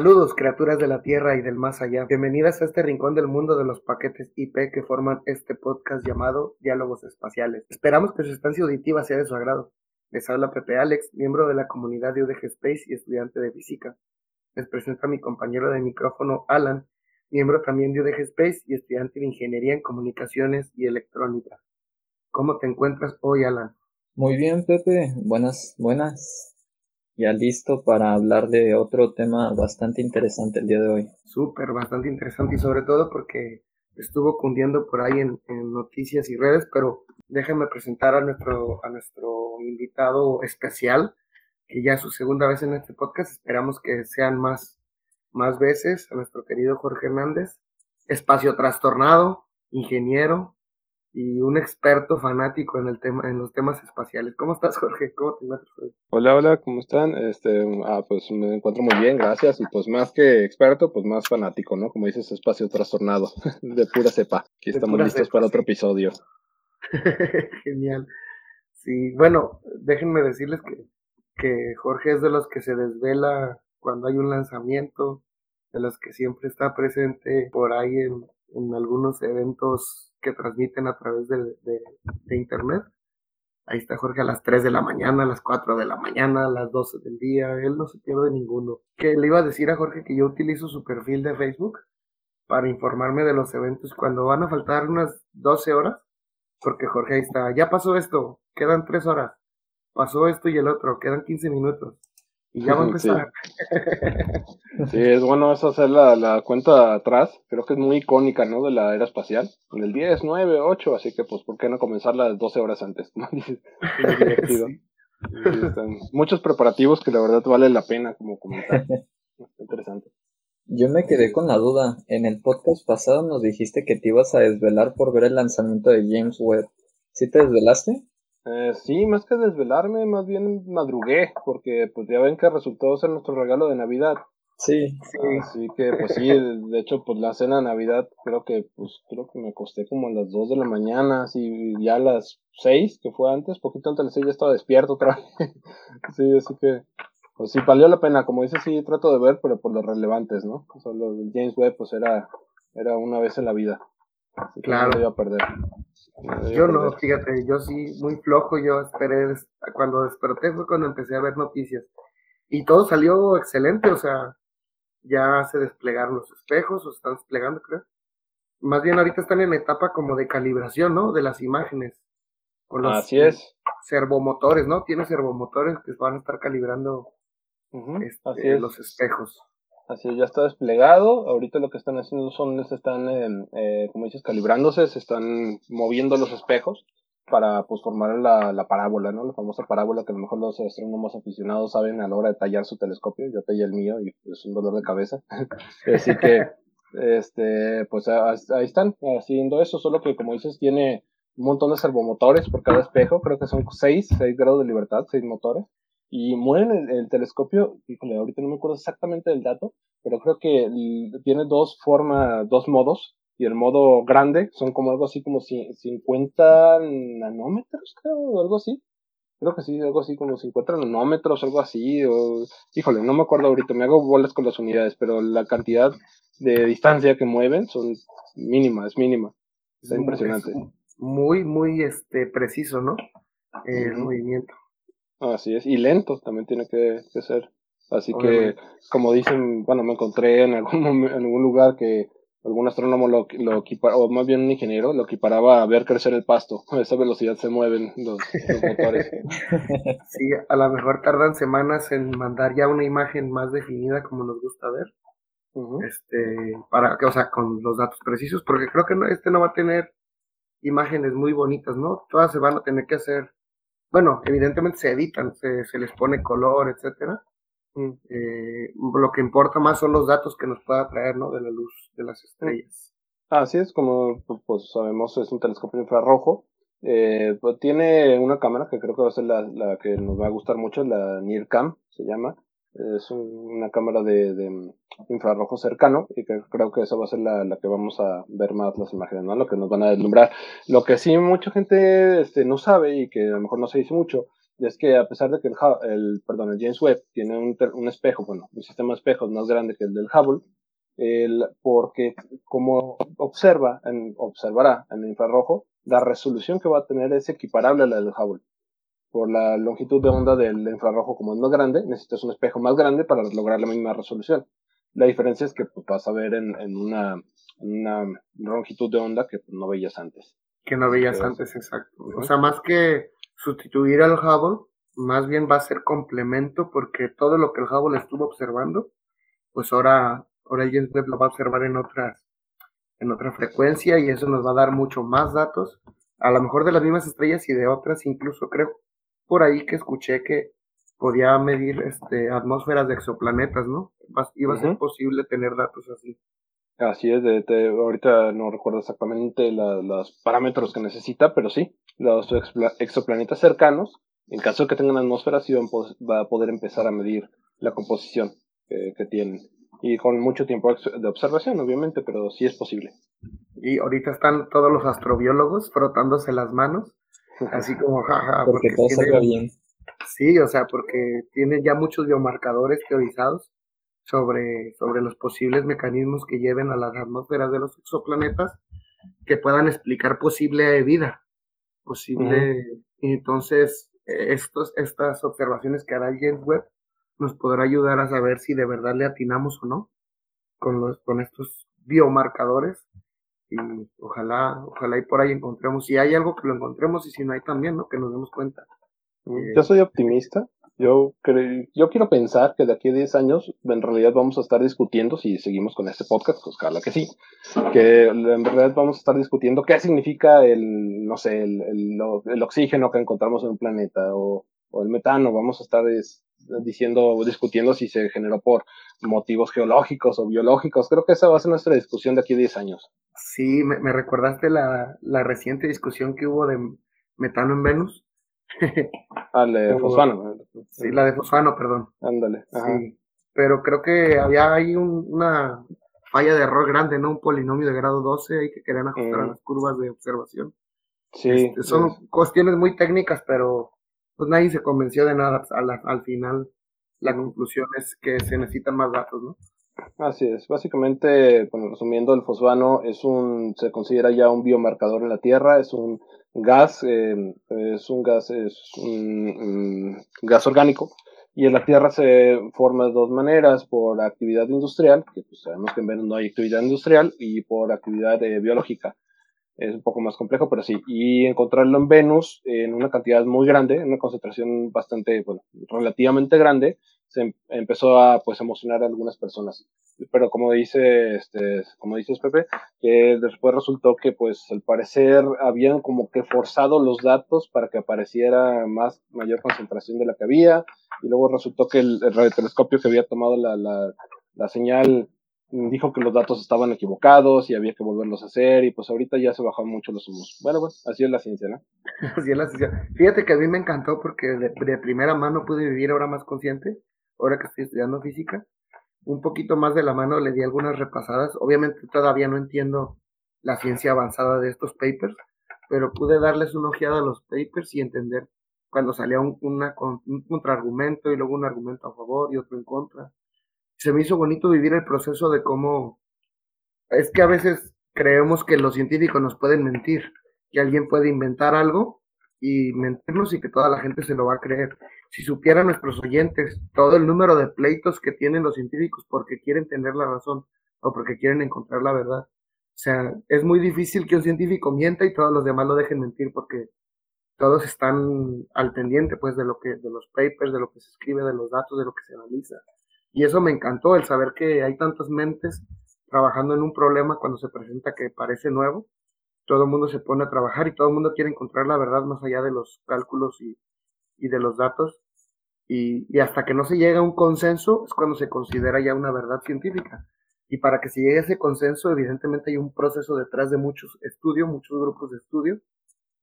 Saludos, criaturas de la Tierra y del más allá. Bienvenidas a este rincón del mundo de los paquetes IP que forman este podcast llamado Diálogos Espaciales. Esperamos que su estancia auditiva sea de su agrado. Les habla Pepe Alex, miembro de la comunidad de UDG Space y estudiante de física. Les presento a mi compañero de micrófono Alan, miembro también de UDG Space y estudiante de Ingeniería en Comunicaciones y Electrónica. ¿Cómo te encuentras hoy, Alan? Muy bien, Pepe. Buenas, buenas ya listo para hablar de otro tema bastante interesante el día de hoy. Súper, bastante interesante y sobre todo porque estuvo cundiendo por ahí en, noticias y redes, pero déjenme presentar a nuestro, a nuestro invitado especial, que ya es su segunda vez en este podcast, esperamos que sean más, más veces, a nuestro querido Jorge Hernández, espacio trastornado, ingeniero, y un experto fanático en el tema en los temas espaciales. ¿Cómo estás, Jorge? ¿Cómo te encuentras Hola, hola, ¿cómo están? Este, ah, pues me encuentro muy bien, gracias. Y pues más que experto, pues más fanático, ¿no? Como dices, espacio trastornado, de pura cepa. Aquí estamos listos para otro episodio. Genial. Sí, bueno, déjenme decirles que, que Jorge es de los que se desvela cuando hay un lanzamiento, de los que siempre está presente por ahí en, en algunos eventos que transmiten a través de, internet. Ahí está Jorge a las 3 de la mañana, a las 4 de la mañana, a las 12 del día. Él no se pierde ninguno. Que le iba a decir a Jorge que yo utilizo su perfil de Facebook para informarme de los eventos cuando van a faltar unas 12 horas. Porque Jorge ahí está, ya pasó esto, quedan 3 horas. Pasó esto y el otro, quedan 15 minutos. Y ya va a empezar. Sí. es bueno eso hacer la, la, cuenta atrás. Creo que es muy icónica, ¿no? De la era espacial. En el 10, 9, 8, así que pues, ¿por qué no comenzar las 12 horas antes? es divertido. muchos preparativos que la verdad vale la pena como comentar. Interesante. Yo me quedé con la duda. En el podcast pasado nos dijiste que te ibas a desvelar por ver el lanzamiento de James Webb. ¿Sí te desvelaste? Eh, sí, más que desvelarme, más bien madrugué, porque pues ya ven que resultó ser nuestro regalo de Navidad. Sí. Así que pues sí, de hecho pues la cena de Navidad creo que pues creo que me acosté como a las 2 de la mañana, así ya a las 6 que fue antes, poquito antes de las 6 ya estaba despierto otra vez. sí, así que pues sí valió la pena, como dices sí trato de ver, pero por los relevantes, ¿no? Solo James Webb pues era era una vez en la vida. Claro. no a perder. Yo no, fíjate, yo sí, muy flojo, yo esperé, cuando desperté fue cuando empecé a ver noticias. Y todo salió excelente, o sea, ya se desplegaron los espejos, o se están desplegando, creo. Más bien ahorita están en etapa como de calibración, ¿no? De las imágenes. Con los Así es. Servomotores, ¿no? Tiene servomotores que van a estar calibrando este, los espejos. Así ya está desplegado. Ahorita lo que están haciendo son, se están, em, eh, como dices, calibrándose, se están moviendo los espejos para pues formar la, la, parábola, ¿no? La famosa parábola que a lo mejor los astrónomos aficionados saben a la hora de tallar su telescopio. Yo tallé el mío y es un dolor de cabeza. Así que, este, pues ahí están haciendo eso, solo que como dices, tiene un montón de servomotores por cada espejo, creo que son seis, seis grados de libertad, seis motores y mueven el, telescopio, híjole, ahorita no me acuerdo exactamente del dato, pero creo que tiene dos formas, dos modos, y el modo grande son como algo así como 50 nanómetros, creo, o algo así. Creo que sí, algo así como 50 nanómetros, algo así, o, híjole, no me acuerdo ahorita, me hago bolas con las unidades, pero la cantidad de distancia que mueven son mínima, es mínima. Está impresionante. Muy, muy este, preciso, ¿no? El movimiento. Así es, y lento también tiene que, ser. Así que, como dicen, bueno, me encontré en algún, en algún lugar que algún astrónomo lo, lo equipara, o más bien un ingeniero, lo equiparaba a ver crecer el pasto. A esa velocidad se mueven los, motores. Sí, a lo mejor tardan semanas en mandar ya una imagen más definida como nos gusta ver. Este, para que, o sea, con los datos precisos, porque creo que no, este no va a tener imágenes muy bonitas, ¿no? Todas se van a tener que hacer bueno, evidentemente se editan, se, se les pone color, etcétera, Mm. Eh, lo que importa más son los datos que nos pueda traer, ¿no? De la luz de las estrellas. Así es, como pues sabemos, es un telescopio infrarrojo. Eh, pues tiene una cámara que creo que va a ser la, la que nos va a gustar mucho, la NIRCAM se llama. Es una cámara de, de, infrarrojo cercano y que creo que esa va a ser la, la, que vamos a ver más las imágenes, ¿no? Lo que nos van a deslumbrar. Lo que sí mucha gente este, no sabe y que a lo mejor no se dice mucho es que a pesar de que el, el, perdón, el James Webb tiene un, un, espejo, bueno, un sistema de espejos más grande que el del Hubble, el, porque como observa, en, observará en el infrarrojo, la resolución que va a tener es equiparable a la del Hubble. Por la longitud de onda del infrarrojo, como es más grande, necesitas un espejo más grande para lograr la misma resolución. La diferencia es que pues, vas a ver en, en, una, una, longitud de onda que pues, no veías antes. Que no veías antes, exacto. O sea, más que sustituir al Hubble, más bien va a ser complemento porque todo lo que el Hubble estuvo observando, pues ahora, ahora James Webb lo va a observar en otras, en otra frecuencia y eso nos va a dar mucho más datos, a lo mejor de las mismas estrellas y de otras, incluso creo por ahí que escuché que podía medir este, atmósferas de exoplanetas, ¿no? Iba a ser posible tener datos así. Así es, de, ahorita no recuerdo exactamente los parámetros que necesita, pero sí, los exoplanetas cercanos, en caso de que tengan atmósfera, sí va a poder empezar a medir la composición que tienen. Y con mucho tiempo de observación, obviamente, pero sí es posible. Y ahorita están todos los astrobiólogos frotándose las manos, así como jaja. porque, todo tiene, bien. Sí, o sea, porque tiene ya muchos biomarcadores teorizados sobre, sobre los posibles mecanismos que lleven a las atmósferas de los exoplanetas que puedan explicar posible vida, posible. Y entonces, estos, estas observaciones que hará James Webb nos podrá ayudar a saber si de verdad le atinamos o no con, los, con estos biomarcadores y ojalá, ojalá y por ahí encontremos, si hay algo que lo encontremos y si no hay también, ¿no? Que nos demos cuenta. Yo soy optimista, yo, creo, yo quiero pensar que de aquí a 10 años en realidad vamos a estar discutiendo, si seguimos con este podcast, pues claro que sí, que en realidad vamos a estar discutiendo qué significa el, no sé, el, el, oxígeno que encontramos en un planeta o, o el metano, vamos a estar diciendo, discutiendo si se generó por motivos geológicos o biológicos. Creo que esa va a ser nuestra discusión de aquí a 10 años. Sí, me, me recordaste la, la reciente discusión que hubo de metano en Venus Ah, la de fosfano. Sí, la de fosfano, perdón. Ándale. Sí, pero creo que había ahí una falla de error grande, ¿no? Un polinomio de grado 12 ahí que querían ajustar a las curvas de observación. Sí. Este, son cuestiones muy técnicas, pero pues nadie se convenció de nada. Al, al final, la conclusión es que se necesitan más datos, ¿no? Así es. Básicamente, bueno, resumiendo, el fosfano es un, se considera ya un biomarcador en la Tierra, es un gas, eh, es un gas, es un, gas orgánico, y en la Tierra se forma de dos maneras, por actividad industrial, que pues sabemos que en Venus no hay actividad industrial, y por actividad eh, biológica. Es un poco más complejo, pero sí. Y encontrarlo en Venus en una cantidad muy grande, en una concentración bastante, bueno, relativamente grande, se em, empezó a pues emocionar a algunas personas. Pero como dice, este, como dices Pepe, que después resultó que pues al parecer habían como que forzado los datos para que apareciera más, mayor concentración de la que había, y luego resultó que el, el radiotelescopio que había tomado la, la, la señal dijo que los datos estaban equivocados y había que volverlos a hacer y pues ahorita ya se bajaron mucho los humos. Bueno, pues así es la ciencia, ¿no? así es la ciencia. Fíjate que a mí me encantó porque de, de primera mano pude vivir ahora más consciente ahora que estoy estudiando física, un poquito más de la mano le di algunas repasadas. Obviamente todavía no entiendo la ciencia avanzada de estos papers, pero pude darles una ojeada a los papers y entender cuando salía un, una, un contraargumento y luego un argumento a favor y otro en contra. Se me hizo bonito vivir el proceso de cómo es que a veces creemos que los científicos nos pueden mentir, que alguien puede inventar algo y mentirnos y que toda la gente se lo va a creer. Si supieran nuestros oyentes todo el número de pleitos que tienen los científicos porque quieren tener la razón o porque quieren encontrar la verdad. O sea, es muy difícil que un científico mienta y todos los demás lo dejen mentir porque todos están al pendiente pues de lo que de los papers, de lo que se escribe, de los datos, de lo que se analiza. Y eso me encantó el saber que hay tantas mentes trabajando en un problema cuando se presenta que parece nuevo. Todo el mundo se pone a trabajar y todo el mundo quiere encontrar la verdad más allá de los cálculos y y de los datos. Y, y, hasta que no se llega a un consenso es cuando se considera ya una verdad científica. Y para que se llegue a ese consenso, evidentemente hay un proceso detrás de muchos estudios, muchos grupos de estudio.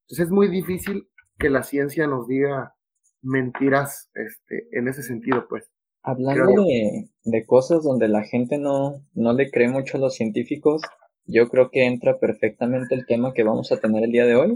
Entonces es muy difícil que la ciencia nos diga mentiras este, en ese sentido, pues. Hablando de, de, cosas donde la gente no, no le cree mucho a los científicos, yo creo que entra perfectamente el tema que vamos a tener el día de hoy,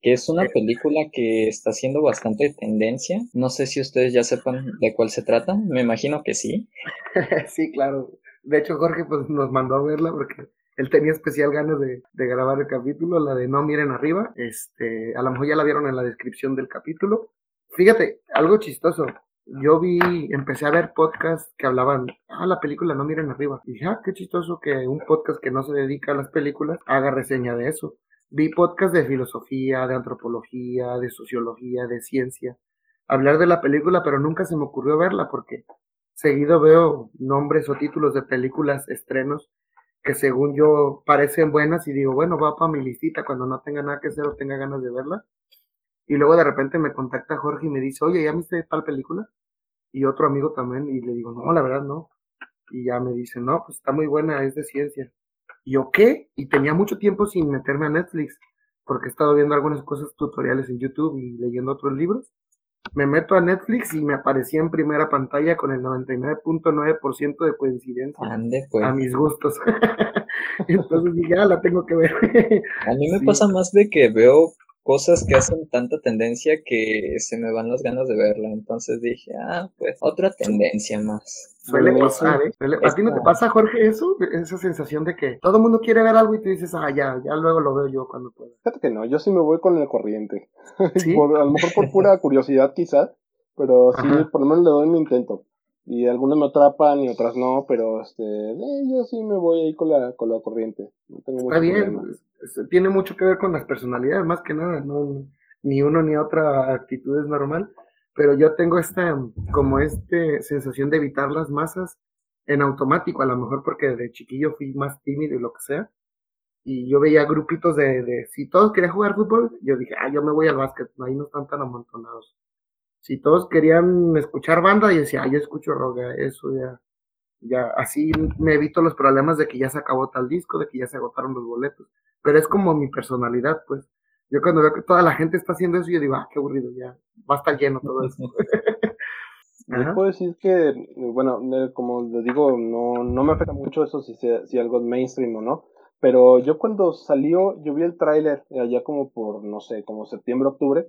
que es una película que está haciendo bastante tendencia. No sé si ustedes ya sepan de cuál se trata, me imagino que sí. sí, claro. De hecho, Jorge pues, nos mandó a verla porque él tenía especial ganas de, de, grabar el capítulo, la de No miren arriba. Este, a lo mejor ya la vieron en la descripción del capítulo. Fíjate, algo chistoso. Yo vi, empecé a ver podcasts que hablaban, ah, la película No miren arriba. Y dije, ah, qué chistoso que un podcast que no se dedica a las películas haga reseña de eso. Vi podcasts de filosofía, de antropología, de sociología, de ciencia. Hablar de la película, pero nunca se me ocurrió verla porque seguido veo nombres o títulos de películas, estrenos, que según yo parecen buenas y digo, bueno, va para mi listita cuando no tenga nada que hacer o tenga ganas de verla. Y luego de repente me contacta Jorge y me dice, oye, ¿ya viste tal película? Y otro amigo también, y le digo, no, la verdad no. Y ya me dice, no, pues está muy buena, es de ciencia. Y yo, ¿qué? Y tenía mucho tiempo sin meterme a Netflix, porque he estado viendo algunas cosas tutoriales en YouTube y leyendo otros libros. Me meto a Netflix y me aparecía en primera pantalla con el 99.9% de coincidencia Ande, pues. a mis gustos. Entonces dije, ah, la tengo que ver. a mí me pasa más de que veo cosas que hacen tanta tendencia que se me van las ganas de verla. Entonces dije, ah, pues otra tendencia más. Suele pasar, ¿eh? ¿A ti no te pasa, Jorge, eso? Esa sensación de que todo el mundo quiere ver algo y tú dices, ah, ya, ya luego lo veo yo cuando pueda. Fíjate que no, yo sí me voy con el corriente. por, a lo mejor por pura curiosidad quizás, pero sí, por lo menos le doy mi intento. Y algunas me atrapan y otras no, pero este, eh, yo sí me voy ahí con la, con la corriente. No tengo Está bien, tiene mucho que ver con las personalidades, más que nada, no, ni uno ni otra actitud es normal, pero yo tengo esta, como este sensación de evitar las masas en automático, a lo mejor porque de chiquillo fui más tímido y lo que sea, y yo veía grupitos de, si todos querían jugar fútbol, yo dije, ah, yo me voy al básquet, ahí no están tan amontonados. Si todos querían escuchar banda, y decía, ah, yo escucho rock, eso ya, ya, así me evito los problemas de que ya se acabó tal disco, de que ya se agotaron los boletos pero es como mi personalidad, pues. Yo cuando veo que toda la gente está haciendo eso, yo digo, ah, qué aburrido, ya, va a estar lleno todo eso. Les puedo decir que, bueno, como les digo, no, no me afecta mucho eso si, si algo es mainstream o no, pero yo cuando salió, yo vi el tráiler allá como por, no sé, como septiembre, octubre,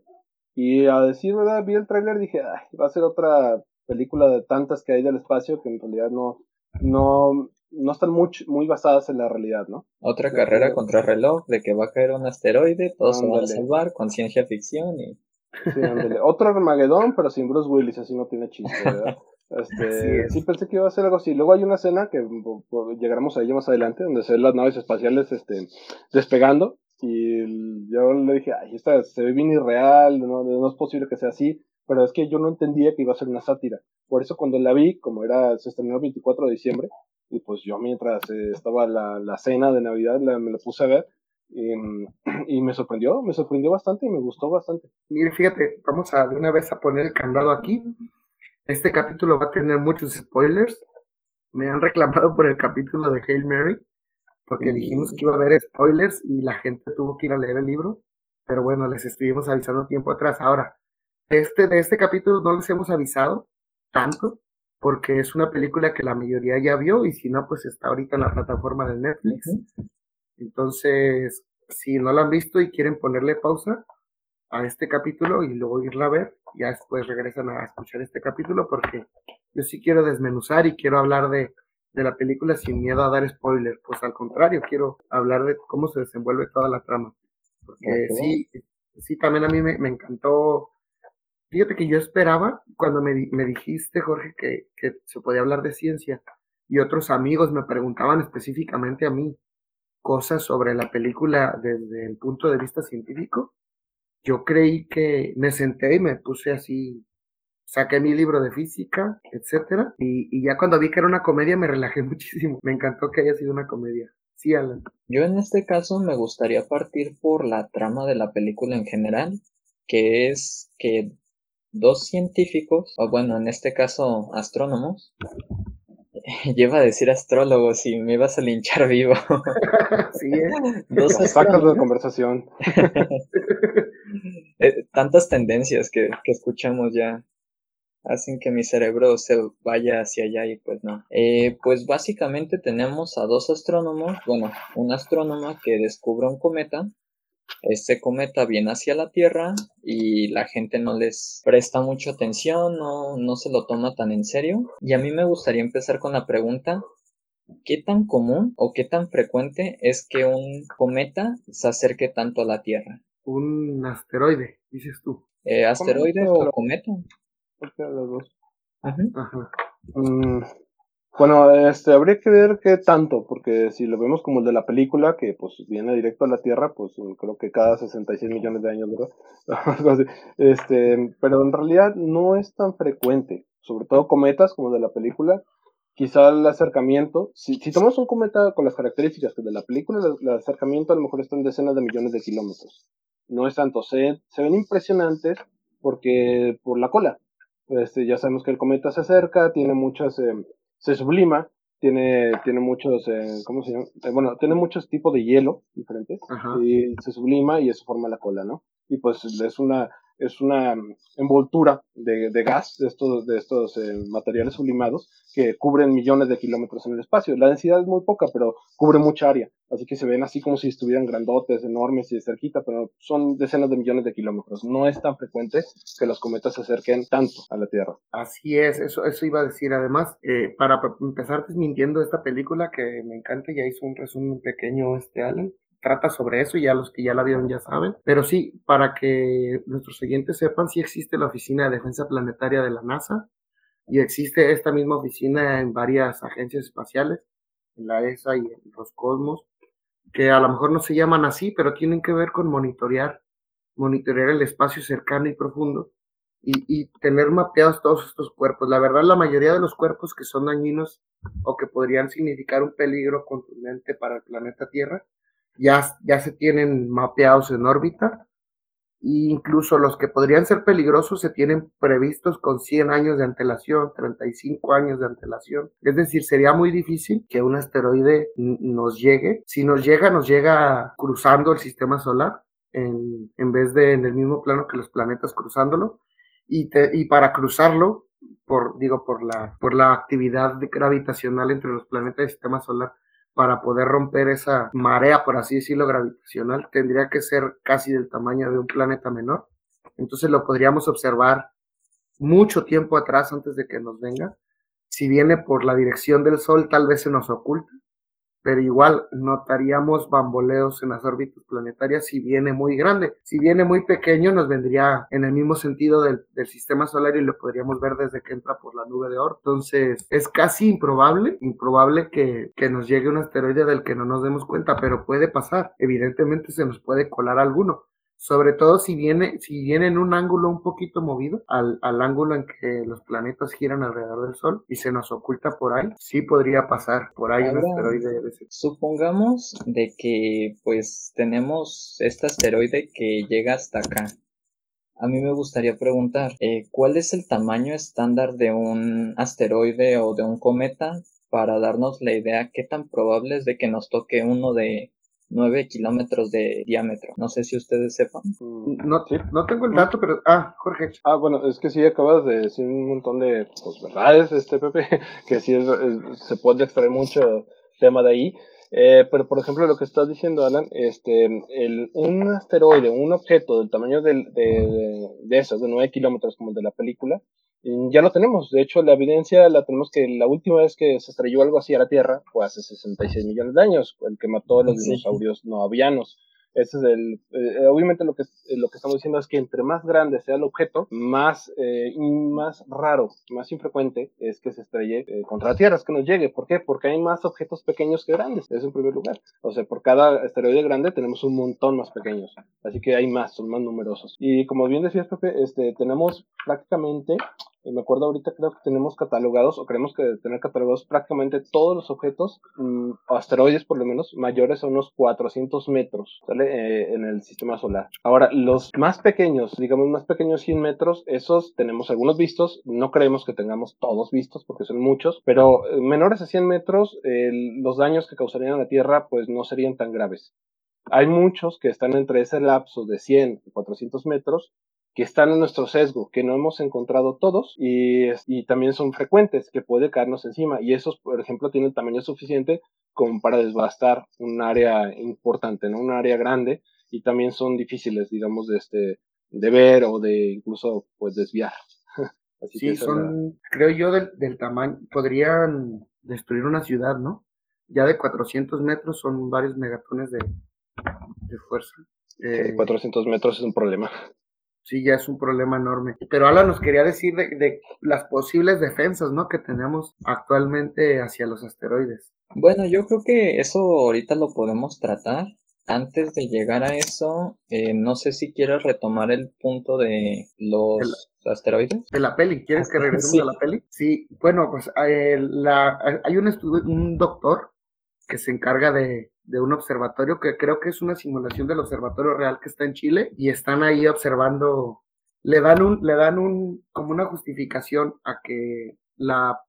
y a decir verdad, vi el tráiler y dije, Ay, va a ser otra película de tantas que hay del espacio que en realidad no, no, no están muy, muy basadas en la realidad, ¿no? Otra carrera contra reloj de que va a caer un asteroide, todos se van a salvar con ciencia ficción y... Sí, Otro Armagedón, pero sin Bruce Willis, así no tiene chiste, ¿verdad? Este, sí, pensé que iba a ser algo así. Luego hay una escena que llegaremos a ella más adelante, donde se ven las naves espaciales este, despegando. Y yo le dije, ay, esta se ve bien irreal, no, no es posible que sea así. Pero es que yo no entendía que iba a ser una sátira. Por eso cuando la vi, como era, se estrenó el 24 de diciembre, y pues yo mientras eh, estaba la, la, cena de Navidad me la puse a ver y, y, me sorprendió, me sorprendió bastante y me gustó bastante. Mire, fíjate, vamos a de una vez a poner el candado aquí. Este capítulo va a tener muchos spoilers. Me han reclamado por el capítulo de Hail Mary, porque dijimos que iba a haber spoilers y la gente tuvo que ir a leer el libro. Pero bueno, les estuvimos avisando tiempo atrás. Ahora, este, de este capítulo no les hemos avisado tanto, porque es una película que la mayoría ya vio y si no, pues está ahorita en la plataforma de Netflix. Entonces, si no la han visto y quieren ponerle pausa a este capítulo y luego irla a ver, ya después regresan a escuchar este capítulo porque yo sí quiero desmenuzar y quiero hablar de, de la película sin miedo a dar spoiler. Pues al contrario, quiero hablar de cómo se desenvuelve toda la trama. Porque sí, sí, también a mí me, me encantó Fíjate que yo esperaba, cuando me, me dijiste, Jorge, que, que, se podía hablar de ciencia, y otros amigos me preguntaban específicamente a mí cosas sobre la película desde el punto de vista científico, yo creí que me senté y me puse así, saqué mi libro de física, etcétera, y, y ya cuando vi que era una comedia me relajé muchísimo. Me encantó que haya sido una comedia. Sí, Alan. Yo en este caso me gustaría partir por la trama de la película en general, que es que dos científicos, o bueno, en este caso astrónomos, lleva a decir astrólogos y me ibas a linchar vivo. sí, ¿eh? Dos Sacas de conversación. Eh, tantas tendencias que, que escuchamos ya hacen que mi cerebro se vaya hacia allá y pues no. Eh, pues básicamente tenemos a dos astrónomos, bueno, un astrónoma que descubre un cometa. Este cometa viene hacia la Tierra y la gente no les presta mucha atención, no, no se lo toma tan en serio. Y a mí me gustaría empezar con la pregunta, ¿qué tan común o qué tan frecuente es que un cometa se acerque tanto a la Tierra? Un asteroide, dices tú. Eh, ¿Asteroide o asteroide. cometa? Cualquiera de los dos. Ujú. Ajá. Mm, bueno, este, habría que ver qué tanto, porque si lo vemos como el de la película, que pues viene directo a la Tierra, pues creo que cada 66 millones de años, ¿verdad? Este, pero en realidad no es tan frecuente, sobre todo cometas como el de la película. Quizá el acercamiento, si, si tomamos un cometa con las características que de la película, el, el acercamiento a lo mejor está en decenas de millones de kilómetros. No es tanto, se, se ven impresionantes porque por la cola. Este, ya sabemos que el cometa se acerca, tiene muchas, eh, se sublima, tiene, tiene muchos, eh, ¿cómo se llama? Eh, bueno, tiene muchos tipos de hielo diferentes Ajá. y se sublima y eso forma la cola, ¿no? Y pues es una, es una envoltura de, de gas, de estos, de estos eh, materiales sublimados que cubren millones de kilómetros en el espacio. La densidad es muy poca, pero cubre mucha área. Así que se ven así como si estuvieran grandotes, enormes y cerquita, pero son decenas de millones de kilómetros. No es tan frecuente que los cometas se acerquen tanto a la Tierra. Así es, eso, eso iba a decir. Además, eh, para empezar desmintiendo esta película que me encanta, ya hizo un resumen pequeño este Alan, trata sobre eso y ya los que ya la vieron ya saben. Pero sí, para que nuestros siguientes sepan, sí existe la Oficina de Defensa Planetaria de la NASA y existe esta misma oficina en varias agencias espaciales, en la ESA y en Roscosmos, que a lo mejor no se llaman así, pero tienen que ver con monitorear, monitorear el espacio cercano y profundo y tener mapeados todos estos cuerpos. La verdad, la mayoría de los cuerpos que son dañinos o que podrían significar un peligro contundente para el planeta Tierra, ya, ya se tienen mapeados en órbita. E incluso los que podrían ser peligrosos se tienen previstos con 100 años de antelación, 35 años de antelación. Es decir, sería muy difícil que un asteroide nos llegue. Si nos llega, nos llega cruzando el sistema solar en, en vez de en el mismo plano que los planetas cruzándolo y, te- y para cruzarlo, por, digo, por la, por la actividad gravitacional entre los planetas del sistema solar, para poder romper esa marea, por así decirlo, gravitacional, tendría que ser casi del tamaño de un planeta menor. Entonces lo podríamos observar mucho tiempo atrás antes de que nos venga. Si viene por la dirección del Sol, tal vez se nos oculta, pero igual notaríamos bamboleos en las órbitas planetarias si viene muy grande. Si viene muy pequeño, nos vendría en el mismo sentido del, sistema solar y lo podríamos ver desde que entra por la nube de Oort. Entonces, es casi improbable, improbable que nos llegue un asteroide del que no nos demos cuenta, pero puede pasar. Evidentemente se nos puede colar alguno sobre todo si viene, si viene en un ángulo un poquito movido al, al ángulo en que los planetas giran alrededor del Sol y se nos oculta por ahí, sí podría pasar por ahí un asteroide de ese Supongamos de que pues tenemos este asteroide que llega hasta acá. A mí me gustaría preguntar, eh, ¿cuál es el tamaño estándar de un asteroide o de un cometa para darnos la idea qué tan probable es de que nos toque uno de 9 kilómetros de diámetro? No sé si ustedes sepan. Mm, No, sí. no tengo el dato, pero. Ah, Jorge. Ah, bueno, es que sí acabas de decir un montón de pues, verdades, este Pepe, que sí es- es- se puede extraer mucho tema de ahí. Eh, pero por ejemplo, lo que estás diciendo, Alan, este, el, un asteroide, un objeto del tamaño del- de, de, de esos, de 9 kilómetros, como el de la película, ya lo tenemos. De hecho, la evidencia la tenemos que la última vez que se estrelló algo así a la Tierra fue hace 66 millones de años, el que mató a los Sí. dinosaurios no avianos. Ese es el, eh, obviamente lo que, eh, lo que estamos diciendo es que entre más grande sea el objeto, más, eh, más raro, más infrecuente es que se estrelle eh, contra la Tierra, es que nos llegue. ¿Por qué? Porque hay más objetos pequeños que grandes, eso en primer lugar. O sea, por cada asteroide grande tenemos un montón más pequeños, así que hay más, son más numerosos. Y como bien decías, Pepe, este, tenemos prácticamente me acuerdo ahorita creo que tenemos catalogados o creemos que tener catalogados prácticamente todos los objetos, mm, asteroides por lo menos, mayores a unos 400 metros ¿sale? Eh, en el sistema solar. Ahora, los más pequeños, digamos más pequeños 100 metros, esos tenemos algunos vistos, no creemos que tengamos todos vistos porque son muchos, pero eh, menores a 100 metros, los daños que causarían a la Tierra pues no serían tan graves. Hay muchos que están entre ese lapso de 100 y 400 metros que están en nuestro sesgo, que no hemos encontrado todos y, y, también son frecuentes, que puede caernos encima. Y esos, por ejemplo, tienen tamaño suficiente como para desbastar un área importante, ¿no? Un área grande y también son difíciles, digamos, de, este, de ver o de incluso, pues, desviar. Así sí, son, creo yo, del, del tamaño, podrían destruir una ciudad, ¿no? Ya de 400 metros son varios megatones de, de fuerza. Eh, 400 metros es un problema sí ya es un problema enorme. Pero Alan nos quería decir de, las posibles defensas, ¿no? Que tenemos actualmente hacia los asteroides. Bueno, yo creo que eso ahorita lo podemos tratar. Antes de llegar a eso, eh, no sé si quieres retomar el punto de los asteroides. De la peli, ¿quieres que regresemos a la peli? Sí, bueno, pues eh, hay un, un doctor que se encarga de, de un observatorio que creo que es una simulación del observatorio real que está en Chile y están ahí observando, le dan un, le dan un, como una justificación a que la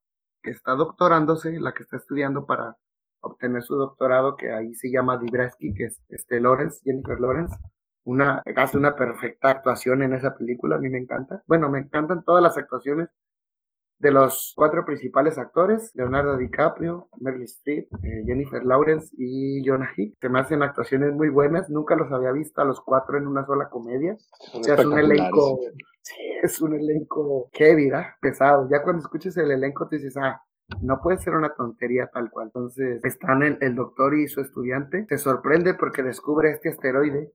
que está doctorándose, la que está estudiando para obtener su doctorado, que ahí se llama Dibresky, que es este Lawrence, Jennifer Lawrence, una, hace una perfecta actuación en esa película, a mí me encanta. Bueno, me encantan todas las actuaciones de los cuatro principales actores, Leonardo DiCaprio, Meryl Streep, eh, Jennifer Lawrence y Jonah Hick, se me hacen actuaciones muy buenas, nunca los había visto a los cuatro en una sola comedia. o sea, es un elenco, es un elenco heavy, ¿verdad? pesado. Ya cuando escuches el elenco te dices, ah, no puede ser una tontería tal cual. Entonces, están el, el doctor y su estudiante. Se sorprende porque descubre este asteroide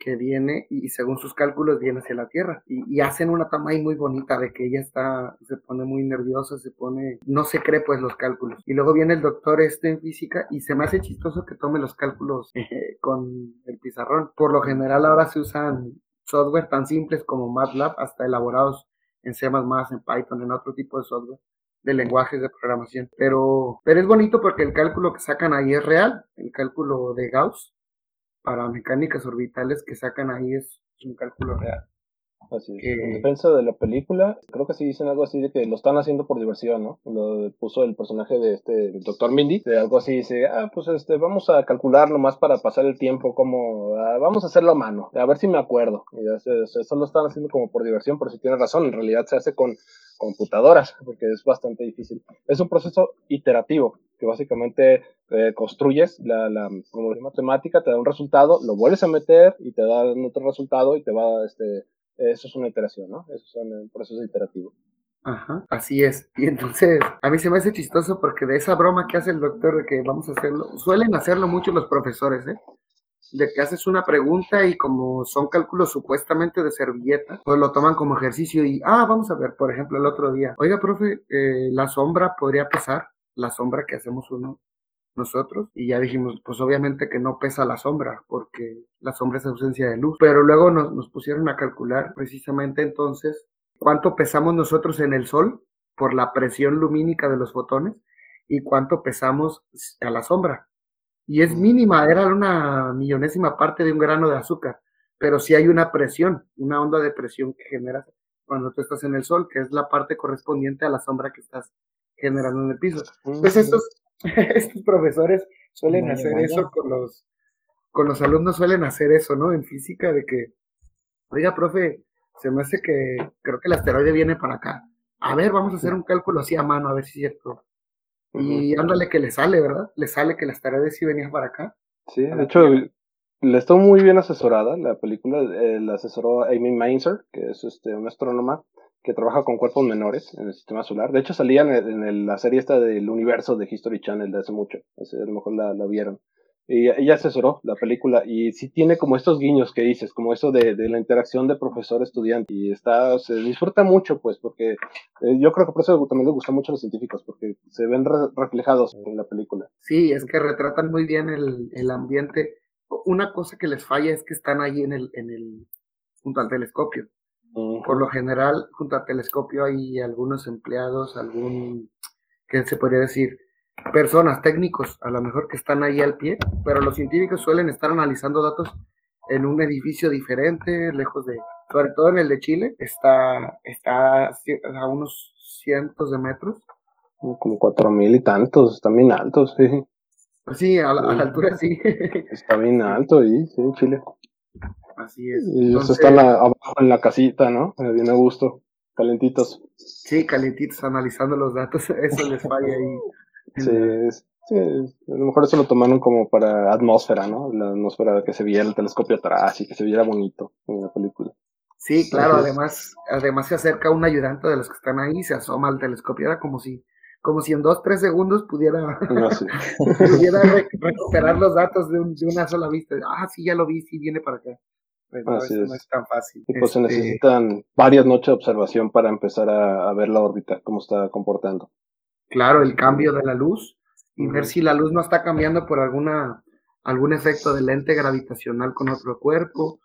que viene y según sus cálculos viene hacia la Tierra. Y, hacen una ahí muy bonita de que ella está, se pone muy nerviosa, se pone, no se cree pues los cálculos. Y luego viene el doctor este en física y se me hace chistoso que tome los cálculos eh, con el pizarrón. Por lo general ahora se usan software tan simples como MATLAB hasta elaborados en C++, en Python, en otro tipo de software de lenguajes de programación. Pero, pero es bonito porque el cálculo que sacan ahí es real, el cálculo de Gauss para mecánicas orbitales que sacan ahí es un cálculo real. Así es. En defensa de la película, creo que sí dicen algo así de que lo están haciendo por diversión, ¿no? Lo puso el personaje de este doctor Mindy, de algo así, dice, ah, pues este, vamos a calcular nomás para pasar el tiempo, como, ah, vamos a hacerlo a mano, a ver si me acuerdo. Y eso lo están haciendo como por diversión, pero si tiene razón, en realidad se hace con computadoras, porque es bastante difícil. Es un proceso iterativo, que básicamente eh, construyes la, la como matemática, te da un resultado, lo vuelves a meter y te da otro resultado y te va, este, eso es una iteración, ¿no? Eso es un proceso iterativo. Ajá, así es. Y entonces, a mí se me hace chistoso porque de esa broma que hace el doctor de que vamos a hacerlo, suelen hacerlo mucho los profesores, ¿eh? De que haces una pregunta y como son cálculos supuestamente de servilleta, pues lo toman como ejercicio y, ah, vamos a ver, por ejemplo, el otro día, oiga, profe, eh, la sombra podría pesar, la sombra que hacemos uno nosotros y ya dijimos, pues obviamente que no pesa la sombra porque la sombra es ausencia de luz, pero luego nos, nos pusieron a calcular precisamente entonces cuánto pesamos nosotros en el sol por la presión lumínica de los fotones y cuánto pesamos a la sombra. Y es mínima, era una millonésima parte de un grano de azúcar, pero sí hay una presión, una onda de presión que genera cuando tú estás en el sol, que es la parte correspondiente a la sombra que estás generando en el piso. Pues estos estos profesores suelen hacer eso con los, con los alumnos, suelen hacer eso, ¿no? En física, de que, oiga, profe, se me hace que creo que el asteroide viene para acá. A ver, vamos a hacer un cálculo así a mano, a ver si es cierto. Y ándale que le sale, ¿verdad? Le sale que el asteroide sí venía para acá. Sí, de hecho, le está muy bien asesorada. La película eh, la asesoró Amy Mainzer, que es este, una astrónoma que trabaja con cuerpos menores en el sistema solar. De hecho, salían en, la serie esta del universo de History Channel de hace mucho. a lo mejor la, vieron. Y ella asesoró la película y sí tiene como estos guiños que dices, como eso de, la interacción de profesor-estudiante. Y está, se disfruta mucho, pues, porque eh, yo creo que por eso también le gusta mucho a los científicos, porque se ven reflejados en la película. Sí, es que retratan muy bien el, el ambiente. Una cosa que les falla es que están ahí en el, en el, junto al telescopio Por lo general, junto al telescopio hay algunos empleados, algún, ¿qué se podría decir? Personas, técnicos, a lo mejor que están ahí al pie, pero los científicos suelen estar analizando datos en un edificio diferente, lejos de, sobre todo en el de Chile, está, está a unos cientos de metros. Como cuatro mil y tantos, están bien altos, sí. Sí, a la, altura sí. Está bien alto ahí, sí, en Chile. Así es. Y Entonces, están abajo en la casita, ¿no? Bien a gusto, calentitos. Sí, calentitos, analizando los datos, eso les falla ahí. Sí, sí, a lo mejor eso lo tomaron como para atmósfera, ¿no? La atmósfera que se viera el telescopio atrás y que se viera bonito en la película. Sí, claro, además, además se acerca un ayudante de los que están ahí, se asoma al telescopio, era como si como si en dos, tres segundos pudiera, pudiera recuperar los datos de, una sola vista. Ah, sí, ya lo vi, sí, viene para acá. Pues no, eso no es tan fácil. Y pues se este necesitan varias noches de observación para empezar a, ver la órbita, cómo está comportando. Claro, el cambio de la luz y ver si la luz no está cambiando por alguna algún efecto de lente gravitacional con otro cuerpo.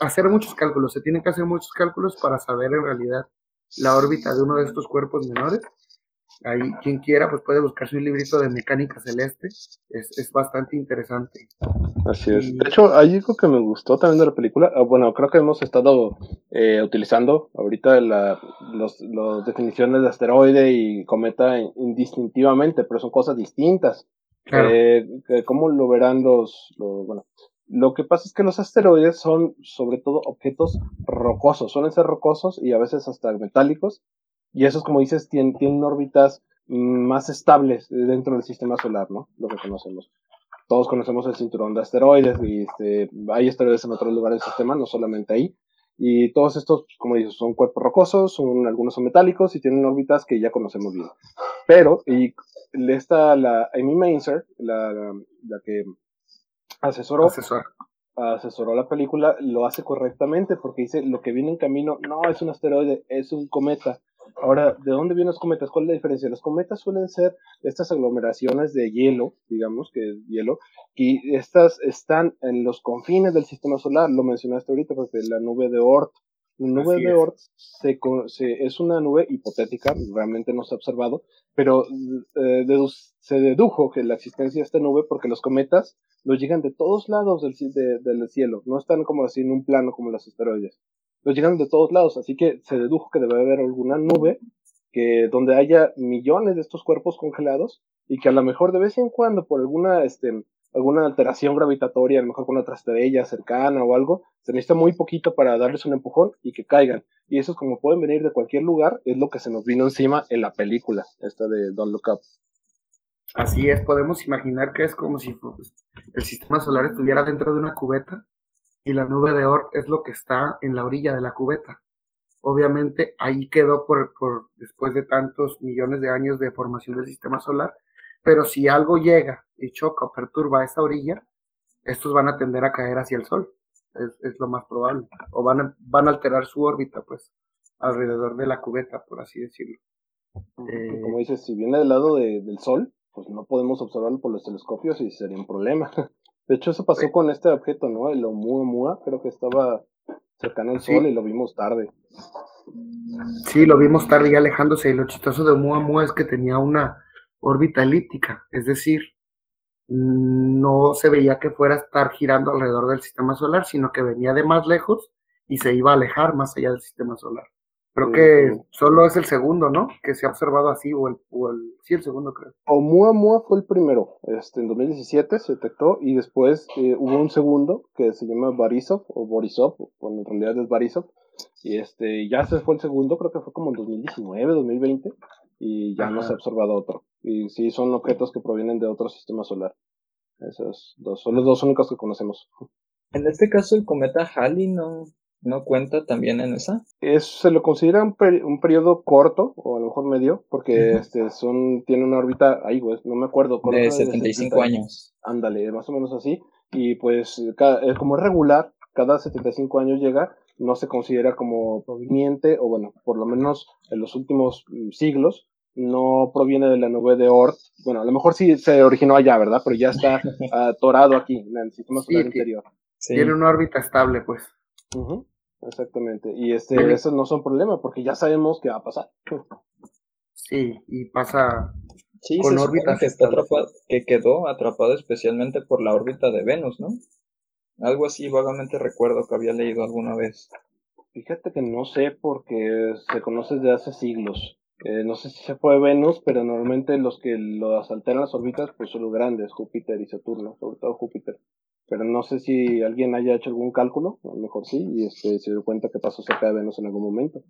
Hacer muchos cálculos, se tienen que hacer muchos cálculos para saber en realidad la órbita de uno de estos cuerpos menores Ahí, quien quiera, pues puede buscarse un librito de mecánica celeste. Es, es bastante interesante. Así es. De hecho, hay algo que me gustó también de la película. Ah, bueno, creo que hemos estado eh, utilizando ahorita las los, definiciones de asteroide y cometa indistintivamente, pero son cosas distintas. Eh, ¿Cómo lo verán los, los, Bueno, lo que pasa es que los asteroides son sobre todo objetos rocosos, suelen ser rocosos y a veces hasta metálicos, y esos, como dices, tienen, tienen órbitas más estables dentro del sistema solar, ¿no? Lo que conocemos. Todos conocemos el cinturón de asteroides y este, hay asteroides en otros lugares del sistema, no solamente ahí. Y todos estos, como dices, son cuerpos rocosos, son, algunos son metálicos y tienen órbitas que ya conocemos bien. Pero, y esta, la Amy Mainzer, la, la que asesoró, asesoró la película, lo hace correctamente porque dice, lo que viene en camino no es un asteroide, es un cometa. Ahora, ¿de dónde vienen los cometas? ¿Cuál es la diferencia? Los cometas suelen ser estas aglomeraciones de hielo, digamos que es hielo, y estas están en los confines del sistema solar, lo mencionaste ahorita, porque la nube de Oort. La nube de Oort se, es una nube hipotética, realmente no se ha observado, pero eh, se dedujo que la existencia de esta nube porque los cometas los llegan de todos lados del, del cielo, no están como así en un plano como los asteroides los llegan de todos lados, así que se dedujo que debe haber alguna nube que donde haya millones de estos cuerpos congelados y que a lo mejor de vez en cuando por alguna este alguna alteración gravitatoria, a lo mejor con otra estrella cercana o algo, se necesita muy poquito para darles un empujón y que caigan. Y eso es como pueden venir de cualquier lugar, es lo que se nos vino encima en la película, esta de Don't Look Up. Así es, podemos imaginar que es como si pues, el sistema solar estuviera dentro de una cubeta y la nube de Oort es lo que está en la orilla de la cubeta. Obviamente ahí quedó por, por después de tantos millones de años de formación del sistema solar, pero si algo llega y choca o perturba esa orilla, estos van a tender a caer hacia el Sol, es, lo más probable, o van a, van a alterar su órbita, pues, alrededor de la cubeta, por así decirlo. Eh, como dices, si viene del lado del Sol, pues no podemos observarlo por los telescopios y sería un problema. De hecho, eso pasó con este objeto, ¿no? El Oumuamua, creo que estaba cercano al Sol y lo vimos tarde. Sí, lo vimos tarde y alejándose. Y lo chistoso de Oumuamua es que tenía una órbita elíptica, es decir, no se veía que fuera a estar girando alrededor del sistema solar, sino que venía de más lejos y se iba a alejar más allá del sistema solar. Creo que solo es el segundo, ¿no? Que se ha observado así, o el, o el sí, el segundo creo. Oumuamua fue el primero, este, en 2017 se detectó, y después eh, hubo un segundo que se llama Barisov, o Borisov, bueno, en realidad es Barisov, y este, ya se fue el segundo, creo que fue como en 2019, 2020, y ya no se ha observado otro. Y sí, son objetos que provienen de otro sistema solar. Esos dos, son los dos únicos que conocemos. En este caso, el cometa Halley no, ¿No cuenta también en esa? Es, se lo considera un, un periodo corto, o a lo mejor medio, porque este son tiene una órbita, ahí pues, no me acuerdo. De 75 años. Ándale, más o menos así. Y pues, cada, como es regular, cada 75 años llega, no se considera como proveniente, o bueno, por lo menos en los últimos mm, siglos, no proviene de la nube de Oort. Bueno, a lo mejor sí se originó allá, ¿verdad? Pero ya está atorado aquí, en el sistema solar interior. Tiene una órbita estable, pues. Exactamente. Y este, esos no son problemas porque ya sabemos qué va a pasar. Sí, y pasa sí, con órbitas que, está atrapado, que quedó atrapado especialmente por la órbita de Venus, ¿no? Algo así vagamente recuerdo que había leído alguna vez. Fíjate que no sé porque se conoce desde hace siglos. Eh, no sé si se fue Venus, pero normalmente los que lo asaltan las órbitas pues son los grandes, Júpiter y Saturno, sobre todo Júpiter. Pero no sé si alguien haya hecho algún cálculo, a lo mejor sí, y este, se dio cuenta que pasó cerca de Venus en algún momento.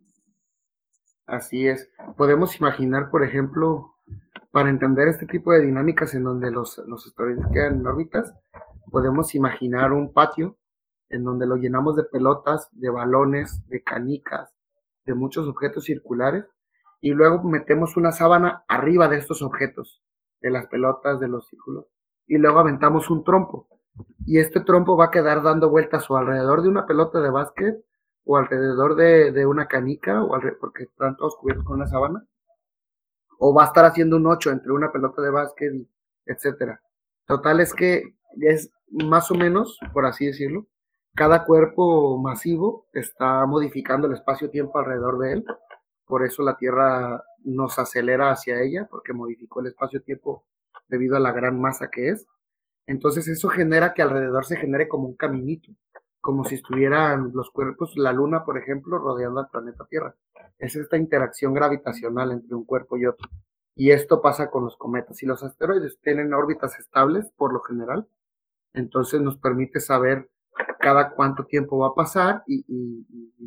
Así es. Podemos imaginar, por ejemplo, para entender este tipo de dinámicas en donde los, los asteroides quedan en órbitas, podemos imaginar un patio en donde lo llenamos de pelotas, de balones, de canicas, de muchos objetos circulares, y luego metemos una sábana arriba de estos objetos, de las pelotas, de los círculos, y luego aventamos un trompo. Y este trompo va a quedar dando vueltas o alrededor de una pelota de básquet, o alrededor de, una canica, o porque están todos cubiertos con una sábana, o va a estar haciendo un ocho entre una pelota de básquet, etcétera. Total es que es más o menos, por así decirlo, cada cuerpo masivo está modificando el espacio-tiempo alrededor de él. Por eso la Tierra nos acelera hacia ella, porque modificó el espacio-tiempo debido a la gran masa que es. Entonces eso genera que alrededor se genere como un caminito, como si estuvieran los cuerpos, la Luna, por ejemplo, rodeando al planeta Tierra. Es esta interacción gravitacional entre un cuerpo y otro. Y esto pasa con los cometas. Y los asteroides tienen órbitas estables, por lo general, entonces nos permite saber cada cuánto tiempo va a pasar y,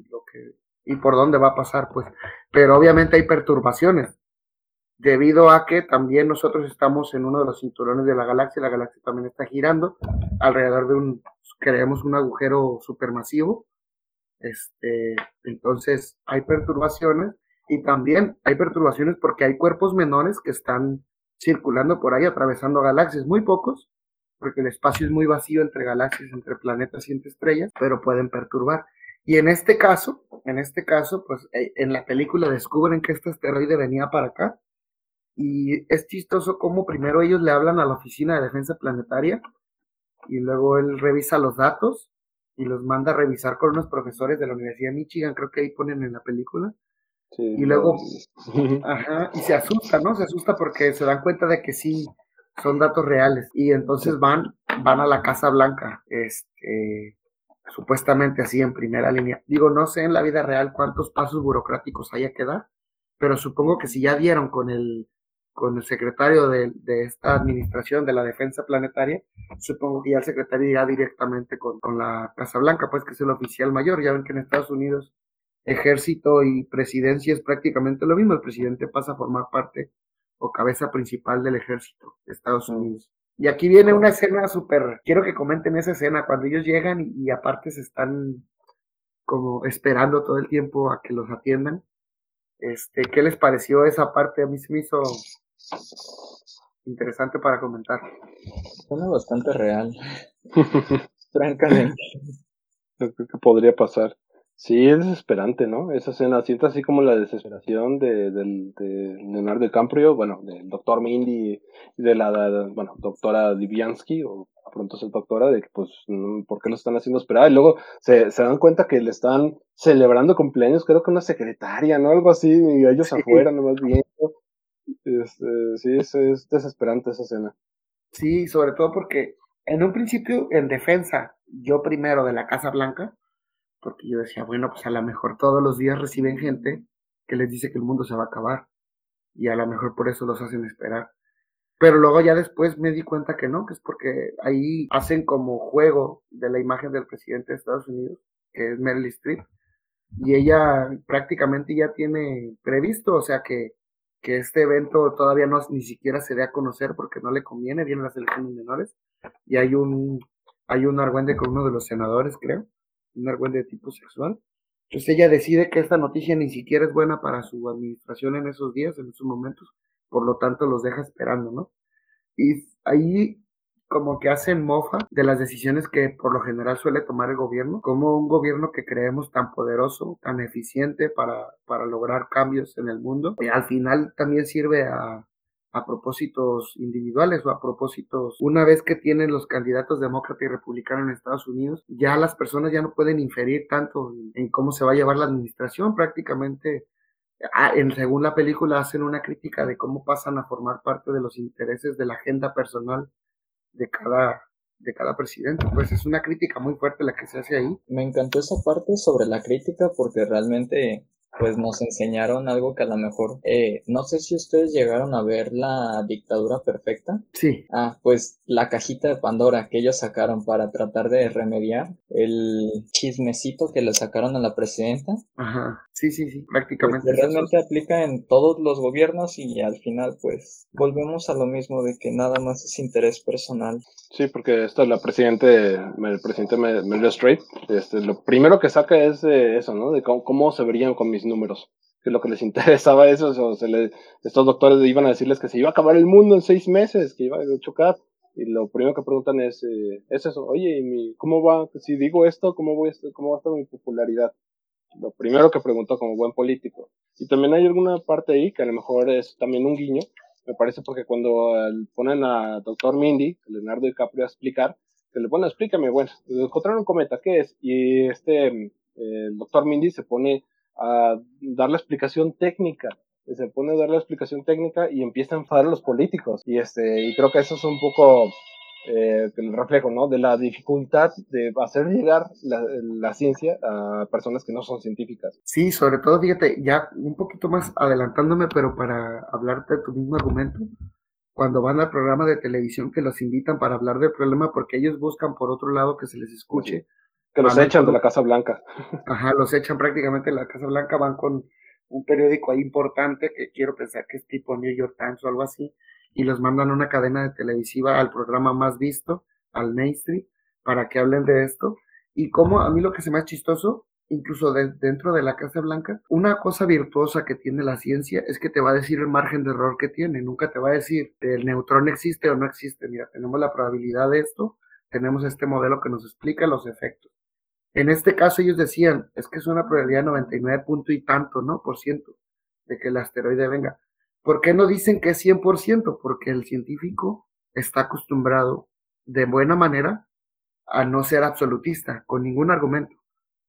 lo que, y por dónde va a pasar, pues. Pero obviamente hay perturbaciones, debido a que también nosotros estamos en uno de los cinturones de la galaxia, la galaxia también está girando alrededor de un, creemos, un agujero supermasivo. Este, entonces hay perturbaciones y también hay perturbaciones porque hay cuerpos menores que están circulando por ahí, atravesando galaxias, muy pocos, porque el espacio es muy vacío entre galaxias, entre planetas y entre estrellas, pero pueden perturbar. Y en este caso, en este caso, pues eh, en la película descubren que este asteroide venía para acá. Y es chistoso cómo primero ellos le hablan a la Oficina de Defensa Planetaria y luego él revisa los datos y los manda a revisar con unos profesores de la Universidad de Michigan, creo que ahí ponen en la película. y luego, ajá, y se asusta, ¿no? Se asusta porque se dan cuenta de que sí, son datos reales. Y entonces van, van a la Casa Blanca, este, supuestamente así en primera línea. Digo, no sé en la vida real cuántos pasos burocráticos haya que dar, pero supongo que si ya dieron con el, con el secretario de, esta administración de la defensa planetaria, supongo que ya el secretario irá directamente con, con la Casa Blanca, pues que es el oficial mayor. Ya ven que en Estados Unidos ejército y presidencia es prácticamente lo mismo. El presidente pasa a formar parte o cabeza principal del ejército de Estados Unidos. Y aquí viene una escena súper, quiero que comenten esa escena, cuando ellos llegan y, aparte se están como esperando todo el tiempo a que los atiendan. Este, ¿qué les pareció esa parte? A mí se me hizo interesante para comentar. Suena bastante real. Francamente. Creo que podría pasar. Sí, es desesperante, ¿no? Esa escena, siento así como la desesperación de, de, de Leonardo DiCaprio, bueno, del doctor Mindy y de la, bueno, doctora Diviansky, o pronto es doctora, de que pues, ¿por qué lo están haciendo esperar? Y luego se, se dan cuenta que le están celebrando cumpleaños, creo que una secretaria, ¿no? Algo así, y ellos afuera nomás viendo. Este, sí, es, es desesperante esa escena. Sí, sobre todo porque en un principio, en defensa, yo primero de la Casa Blanca, porque yo decía, bueno, pues a lo mejor todos los días reciben gente que les dice que el mundo se va a acabar y a lo mejor por eso los hacen esperar. Pero luego ya después me di cuenta que no, que es porque ahí hacen como juego de la imagen del presidente de Estados Unidos, que es Meryl Streep, y ella prácticamente ya tiene previsto, o sea que, que este evento todavía no ni siquiera se dé a conocer porque no le conviene, vienen las elecciones menores, y hay un, hay un argüende con uno de los senadores, creo, un argüende de tipo sexual. Entonces ella decide que esta noticia ni siquiera es buena para su administración en esos días, en esos momentos, por lo tanto los deja esperando, ¿no? Y ahí como que hacen mofa de las decisiones que por lo general suele tomar el gobierno, como un gobierno que creemos tan poderoso, tan eficiente para, para lograr cambios en el mundo, y al final también sirve a, a propósitos individuales o a propósitos, una vez que tienen los candidatos demócrata y republicano en Estados Unidos, ya las personas ya no pueden inferir tanto en cómo se va a llevar la administración, prácticamente en, según la película hacen una crítica de cómo pasan a formar parte de los intereses de la agenda personal de cada de cada presidente. Pues es una crítica muy fuerte la que se hace ahí. Me encantó esa parte sobre la crítica porque realmente pues nos enseñaron algo que a lo mejor, eh, no sé si ustedes llegaron a ver la dictadura perfecta. Sí. Ah, pues la cajita de Pandora que ellos sacaron para tratar de remediar el chismecito que le sacaron a la presidenta. Ajá, sí, sí, sí, prácticamente. Pues, realmente aplica en todos los gobiernos y al final pues volvemos a lo mismo de que nada más es interés personal. Sí, porque esto la presidente, el presidente Meryl Streep, este, lo primero que saca es eso, ¿no? De cómo, cómo se verían con mis números. Que lo que les interesaba eso, o se le, estos doctores iban a decirles que se iba a acabar el mundo en seis meses, que iba a chocar. Y lo primero que preguntan es, eh, es eso, oye, mi, ¿cómo va? Si digo esto, ¿cómo, voy ¿cómo va a estar mi popularidad? Lo primero que preguntó como buen político. Y también hay alguna parte ahí que a lo mejor es también un guiño, me parece porque cuando ponen a Doctor Mindy, Leonardo DiCaprio, a explicar, que le ponen, explícame, bueno, encontraron un cometa, ¿qué es? Y este, el Doctor Mindy se pone a dar la explicación técnica. Se pone a dar la explicación técnica y empieza a enfadar a los políticos. Y, este, y creo que eso es un poco eh, el reflejo ¿no? de la dificultad de hacer llegar la, la, ciencia a personas que no son científicas. Sí, sobre todo, fíjate, ya un poquito más adelantándome, pero para hablarte de tu mismo argumento, cuando van al programa de televisión que los invitan para hablar del problema porque ellos buscan por otro lado que se les escuche. Que los echan de la Casa Blanca. Ajá, los echan prácticamente de la Casa Blanca, van con un periódico ahí importante que quiero pensar que es tipo New York Times o algo así, y los mandan a una cadena de televisiva al programa más visto, al mainstream, para que hablen de esto. Y como a mí lo que se me hace chistoso, incluso dentro de la Casa Blanca, una cosa virtuosa que tiene la ciencia es que te va a decir el margen de error que tiene, nunca te va a decir el neutrón existe o no existe, mira, tenemos la probabilidad de esto, tenemos este modelo que nos explica los efectos. En este caso ellos decían, es que es una probabilidad de 99 punto y tanto, ¿no? Por ciento de que el asteroide venga. ¿Por qué no dicen que es 100%? Porque el científico está acostumbrado de buena manera a no ser absolutista, con ningún argumento.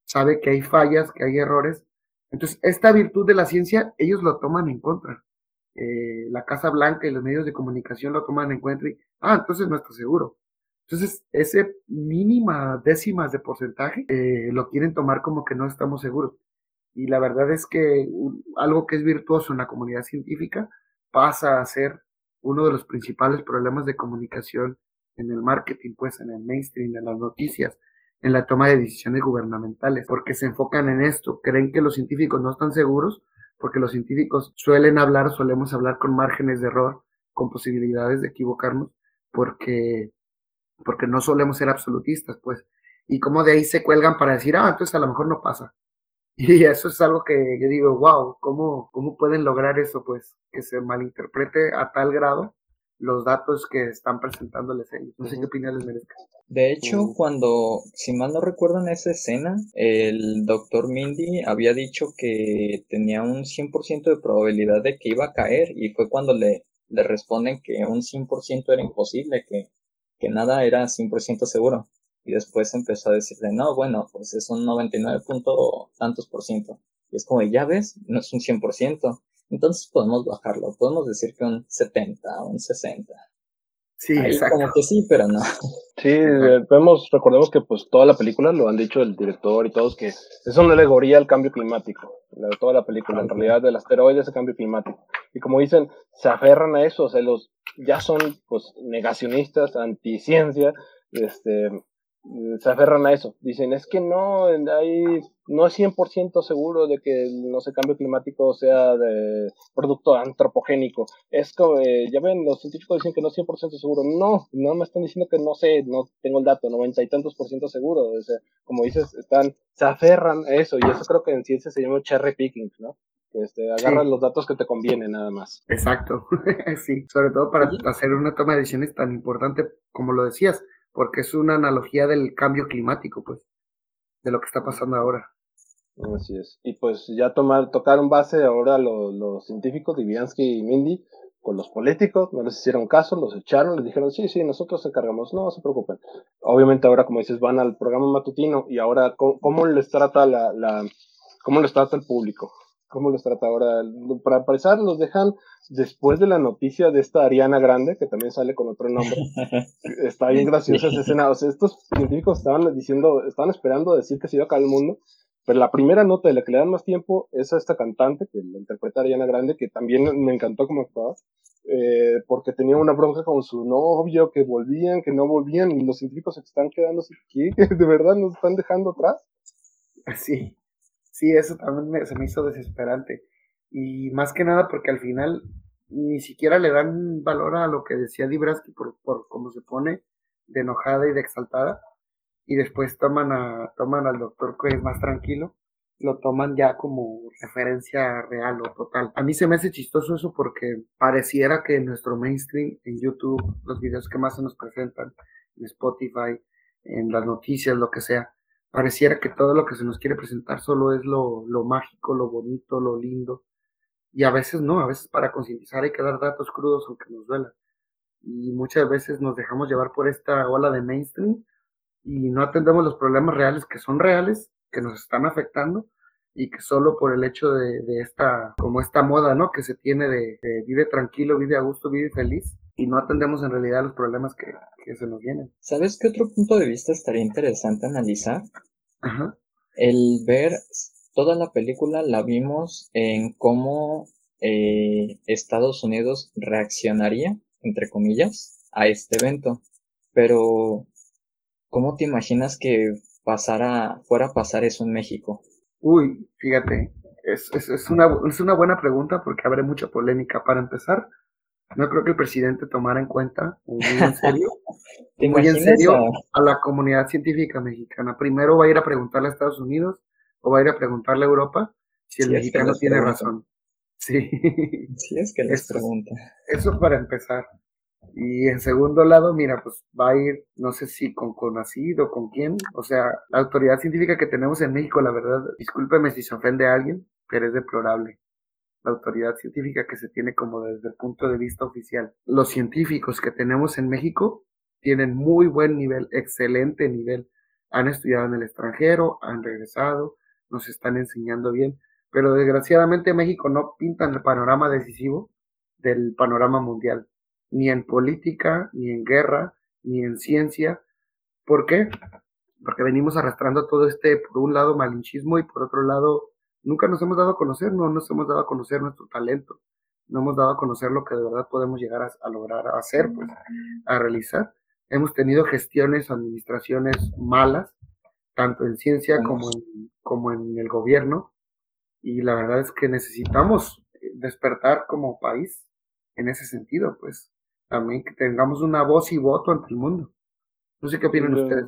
Sabe que hay fallas, que hay errores. Entonces, esta virtud de la ciencia, ellos lo toman en contra. Eh, la Casa Blanca y los medios de comunicación lo toman en cuenta y, ah, entonces no está seguro. Entonces, ese mínima décimas de porcentaje eh, lo quieren tomar como que no estamos seguros. Y la verdad es que algo que es virtuoso en la comunidad científica pasa a ser uno de los principales problemas de comunicación en el marketing, pues en el mainstream, en las noticias, en la toma de decisiones gubernamentales, porque se enfocan en esto, creen que los científicos no están seguros, porque los científicos suelen hablar, solemos hablar con márgenes de error, con posibilidades de equivocarnos, porque porque no solemos ser absolutistas, pues. Y como de ahí se cuelgan para decir, ah, entonces a lo mejor no pasa. Y eso es algo que yo digo, wow, ¿cómo, cómo pueden lograr eso? Pues que se malinterprete a tal grado los datos que están presentándoles ellos. No sé qué opinión les merezca. De hecho, cuando, si mal no recuerdo en esa escena, el doctor Mindy había dicho que tenía un 100% de probabilidad de que iba a caer y fue cuando le, le responden que un 100% era imposible, que que nada era 100% seguro. Y después empezó a decirle, no, bueno, pues es un 99 punto tantos por ciento. Y es como, ya ves, no es un 100%. Entonces podemos bajarlo, podemos decir que un 70, un 60. Sí, exacto. Como que sí, pero no. Sí, vemos, recordemos que pues toda la película, lo han dicho el director y todos, que es una alegoría al cambio climático. toda la película, en realidad, del asteroide es el cambio climático. Y como dicen, se aferran a eso, o sea, los, ya son pues negacionistas, anticiencia, este, se aferran a eso. Dicen, es que no, hay, no es 100% seguro de que no sé, cambio climático sea de producto antropogénico. Es como, eh, ya ven, los científicos dicen que no es 100% seguro. No, no me están diciendo que no sé, no tengo el dato, noventa y tantos por ciento seguro. O sea, como dices, están, se aferran a eso, y eso creo que en ciencia se llama cherry picking, ¿no? Este, agarras los datos que te convienen nada más. Exacto, sí, sobre todo para hacer una toma de decisiones tan importante como lo decías, porque es una analogía del cambio climático, pues, de lo que está pasando ahora. Así es. Y pues ya tomar, tocaron base ahora los, los científicos, Diviansky y Mindy, con los políticos, no les hicieron caso, los echaron, les dijeron, sí, sí, nosotros se encargamos, no, se preocupen. Obviamente ahora, como dices, van al programa matutino y ahora, ¿cómo, les trata la, la, cómo les trata el público? ¿Cómo les trata ahora? Para empezar, los dejan después de la noticia de esta Ariana Grande, que también sale con otro nombre. Está bien graciosa esa escena. O sea, estos científicos estaban diciendo, estaban esperando decir que se iba a caer el mundo, pero la primera nota de la que le dan más tiempo es a esta cantante, que la interpreta Ariana Grande, que también me encantó como actuaba, eh, porque tenía una bronca con su novio, que volvían, que no volvían, y los científicos se están quedando así, ¿qué? ¿De verdad nos están dejando atrás? Sí, sí, eso también se me hizo desesperante. Y más que nada porque al final ni siquiera le dan valor a lo que decía Dibraski por, por cómo se pone de enojada y de exaltada y después toman, a, toman al doctor que es más tranquilo, lo toman ya como referencia real o total. A mí se me hace chistoso eso porque pareciera que en nuestro mainstream, en YouTube, los videos que más se nos presentan, en Spotify, en las noticias, lo que sea, pareciera que todo lo que se nos quiere presentar solo es lo, lo mágico, lo bonito, lo lindo. Y a veces no, a veces para concientizar hay que dar datos crudos aunque nos duela. Y muchas veces nos dejamos llevar por esta ola de mainstream y no atendemos los problemas reales que son reales, que nos están afectando y que solo por el hecho de, esta, como esta moda, ¿no? Que se tiene de, vive tranquilo, vive a gusto, vive feliz y no atendemos en realidad los problemas que, se nos vienen. ¿Sabes qué otro punto de vista estaría interesante analizar? Ajá. El ver toda la película la vimos en cómo eh, Estados Unidos reaccionaría, entre comillas, a este evento. Pero ¿Cómo te imaginas que pasara, fuera a pasar eso en México? Uy, fíjate, es, es, una, es una buena pregunta porque habrá mucha polémica. Para empezar, no creo que el presidente tomara en cuenta, muy en serio, muy en serio a... la comunidad científica mexicana. Primero va a ir a preguntarle a Estados Unidos o va a ir a preguntarle a Europa si el mexicano tiene razón. Sí. Sí, es que les pregunta. Eso para empezar. Y en segundo lado, mira, pues va a ir, no sé si con conocido o con quién. O sea, la autoridad científica que tenemos en México, la verdad, discúlpeme si se ofende a alguien, pero es deplorable. La autoridad científica que se tiene como desde el punto de vista oficial. Los científicos que tenemos en México tienen muy buen nivel, excelente nivel. Han estudiado en el extranjero, han regresado, nos están enseñando bien. Pero desgraciadamente México no pinta el panorama decisivo del panorama mundial ni en política, ni en guerra, ni en ciencia. ¿Por qué? Porque venimos arrastrando todo este, por un lado, malinchismo y por otro lado, nunca nos hemos dado a conocer, no nos hemos dado a conocer nuestro talento, no hemos dado a conocer lo que de verdad podemos llegar a, lograr a hacer, pues, a realizar. Hemos tenido gestiones, administraciones malas, tanto en ciencia como en, como en el gobierno, y la verdad es que necesitamos despertar como país en ese sentido, pues también que tengamos una voz y voto ante el mundo. No sé qué opinan ustedes.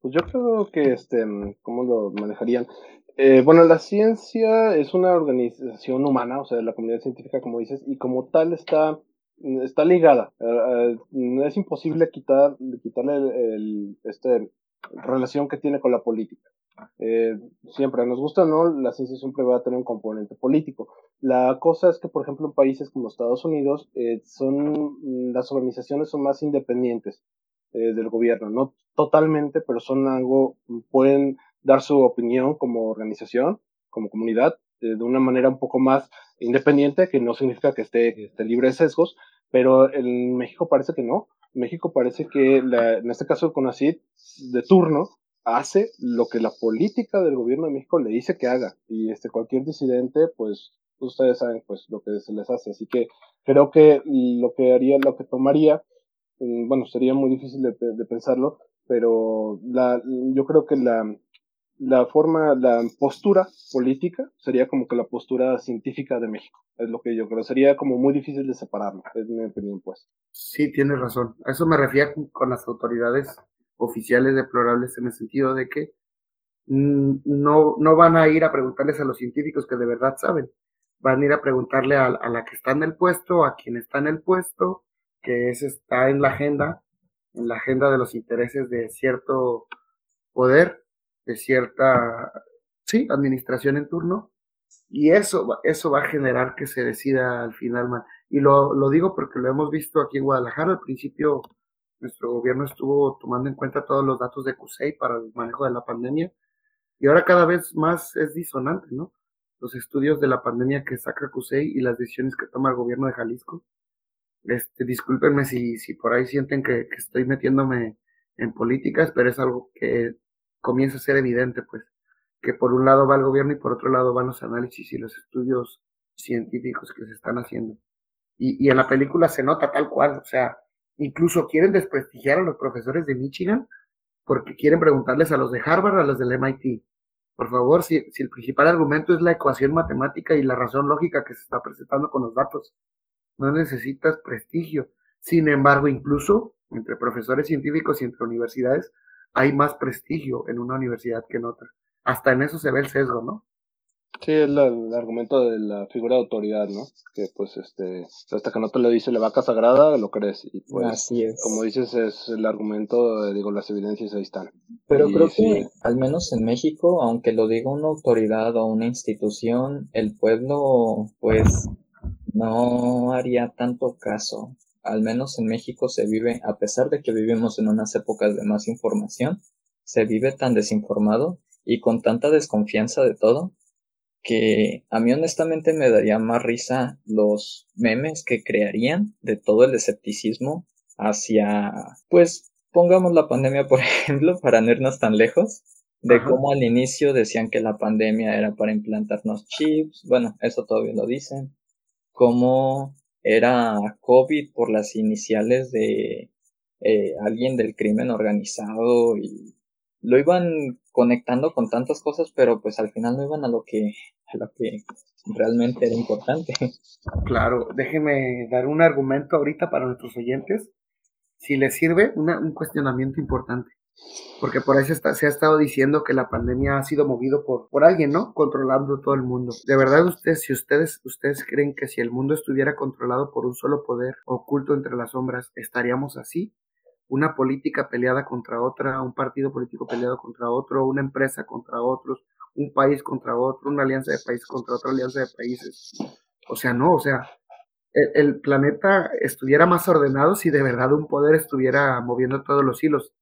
Pues yo creo que, este, ¿cómo lo manejarían? Eh, bueno, la ciencia es una organización humana, o sea, la comunidad científica, como dices, y como tal está, está ligada. Eh, eh, es imposible quitar, quitarle el, este, relación que tiene con la política. Eh, siempre nos gusta no, la ciencia siempre va a tener un componente político. La cosa es que, por ejemplo, en países como Estados Unidos, eh, son, las organizaciones son más independientes eh, del gobierno, no totalmente, pero son algo, pueden dar su opinión como organización, como comunidad, de una manera un poco más independiente, que no significa que esté, esté libre de sesgos, pero en México parece que no. México parece que, en este caso el CONACYT de turno, hace lo que la política del gobierno de México le dice que haga. Y este, cualquier disidente, pues ustedes saben pues lo que se les hace. Así que creo que lo que haría, lo que tomaría, mm, bueno, sería muy difícil de, pensarlo, pero la, yo creo que la, la forma, la postura política sería como que la postura científica de México. Es lo que yo creo. Sería como muy difícil de separarlo, es mi opinión, pues. Sí, tienes razón. A eso me refiero con las autoridades oficiales deplorables en el sentido de que no, no van a ir a preguntarles a los científicos que de verdad saben, van a ir a preguntarle a, la que está en el puesto, a quien está en el puesto, que es, está en la agenda, en la agenda de los intereses de cierto poder, de cierta, sí, administración en turno, y eso, eso va a generar que se decida al final, Y lo, lo digo porque lo hemos visto aquí en Guadalajara. Al principio nuestro gobierno estuvo tomando en cuenta todos los datos de CUSEI para el manejo de la pandemia y ahora cada vez más es disonante, ¿no? Los estudios de la pandemia que saca CUSEI y las decisiones que toma el gobierno de Jalisco. Este, discúlpenme si, si por ahí sienten que, que estoy metiéndome en políticas, pero es algo que comienza a ser evidente, pues, que por un lado va el gobierno y por otro lado van los análisis y los estudios científicos que se están haciendo. Y, y en la película se nota tal cual, o sea, Incluso quieren desprestigiar a los profesores de Michigan porque quieren preguntarles a los de Harvard, a los del MIT. Por favor, si, si el principal argumento es la ecuación matemática y la razón lógica que se está presentando con los datos, no necesitas prestigio. Sin embargo, incluso entre profesores científicos y entre universidades, hay más prestigio en una universidad que en otra. Hasta en eso se ve el sesgo, ¿no? Sí, es el argumento de la figura de autoridad, ¿no? Que pues este, hasta que no te lo dice la vaca sagrada, lo crees. Y pues, Así es. como dices, es el argumento, digo, las evidencias ahí están. Pero Y creo sí, que, al menos en México, aunque lo diga una autoridad o una institución, el pueblo, pues, no haría tanto caso. Al menos en México se vive, a pesar de que vivimos en unas épocas de más información, se vive tan desinformado y con tanta desconfianza de todo, que a mí honestamente me daría más risa los memes que crearían de todo el escepticismo hacia, pues, pongamos la pandemia, por ejemplo, para no irnos tan lejos, de Ajá. cómo al inicio decían que la pandemia era para implantarnos chips, bueno, eso todavía lo dicen, cómo era COVID por las iniciales de eh, alguien del crimen organizado y lo iban conectando con tantas cosas, pero pues al final no iban a lo que, a lo que realmente era importante. Claro, déjeme dar un argumento ahorita para nuestros oyentes, si les sirve, una- un cuestionamiento importante. Porque por está- se ha estado diciendo que la pandemia ha sido movido por, por alguien, ¿no? Controlando todo el mundo. De verdad, ustedes, si ustedes, ustedes creen que si el mundo estuviera controlado por un solo poder oculto entre las sombras, ¿estaríamos así? Una política peleada contra otra, un partido político peleado contra otro, una empresa contra otros, un país contra otro, una alianza de países contra otra alianza de países. O sea, no, o sea, el, planeta estuviera más ordenado si de verdad un poder estuviera moviendo todos los hilos.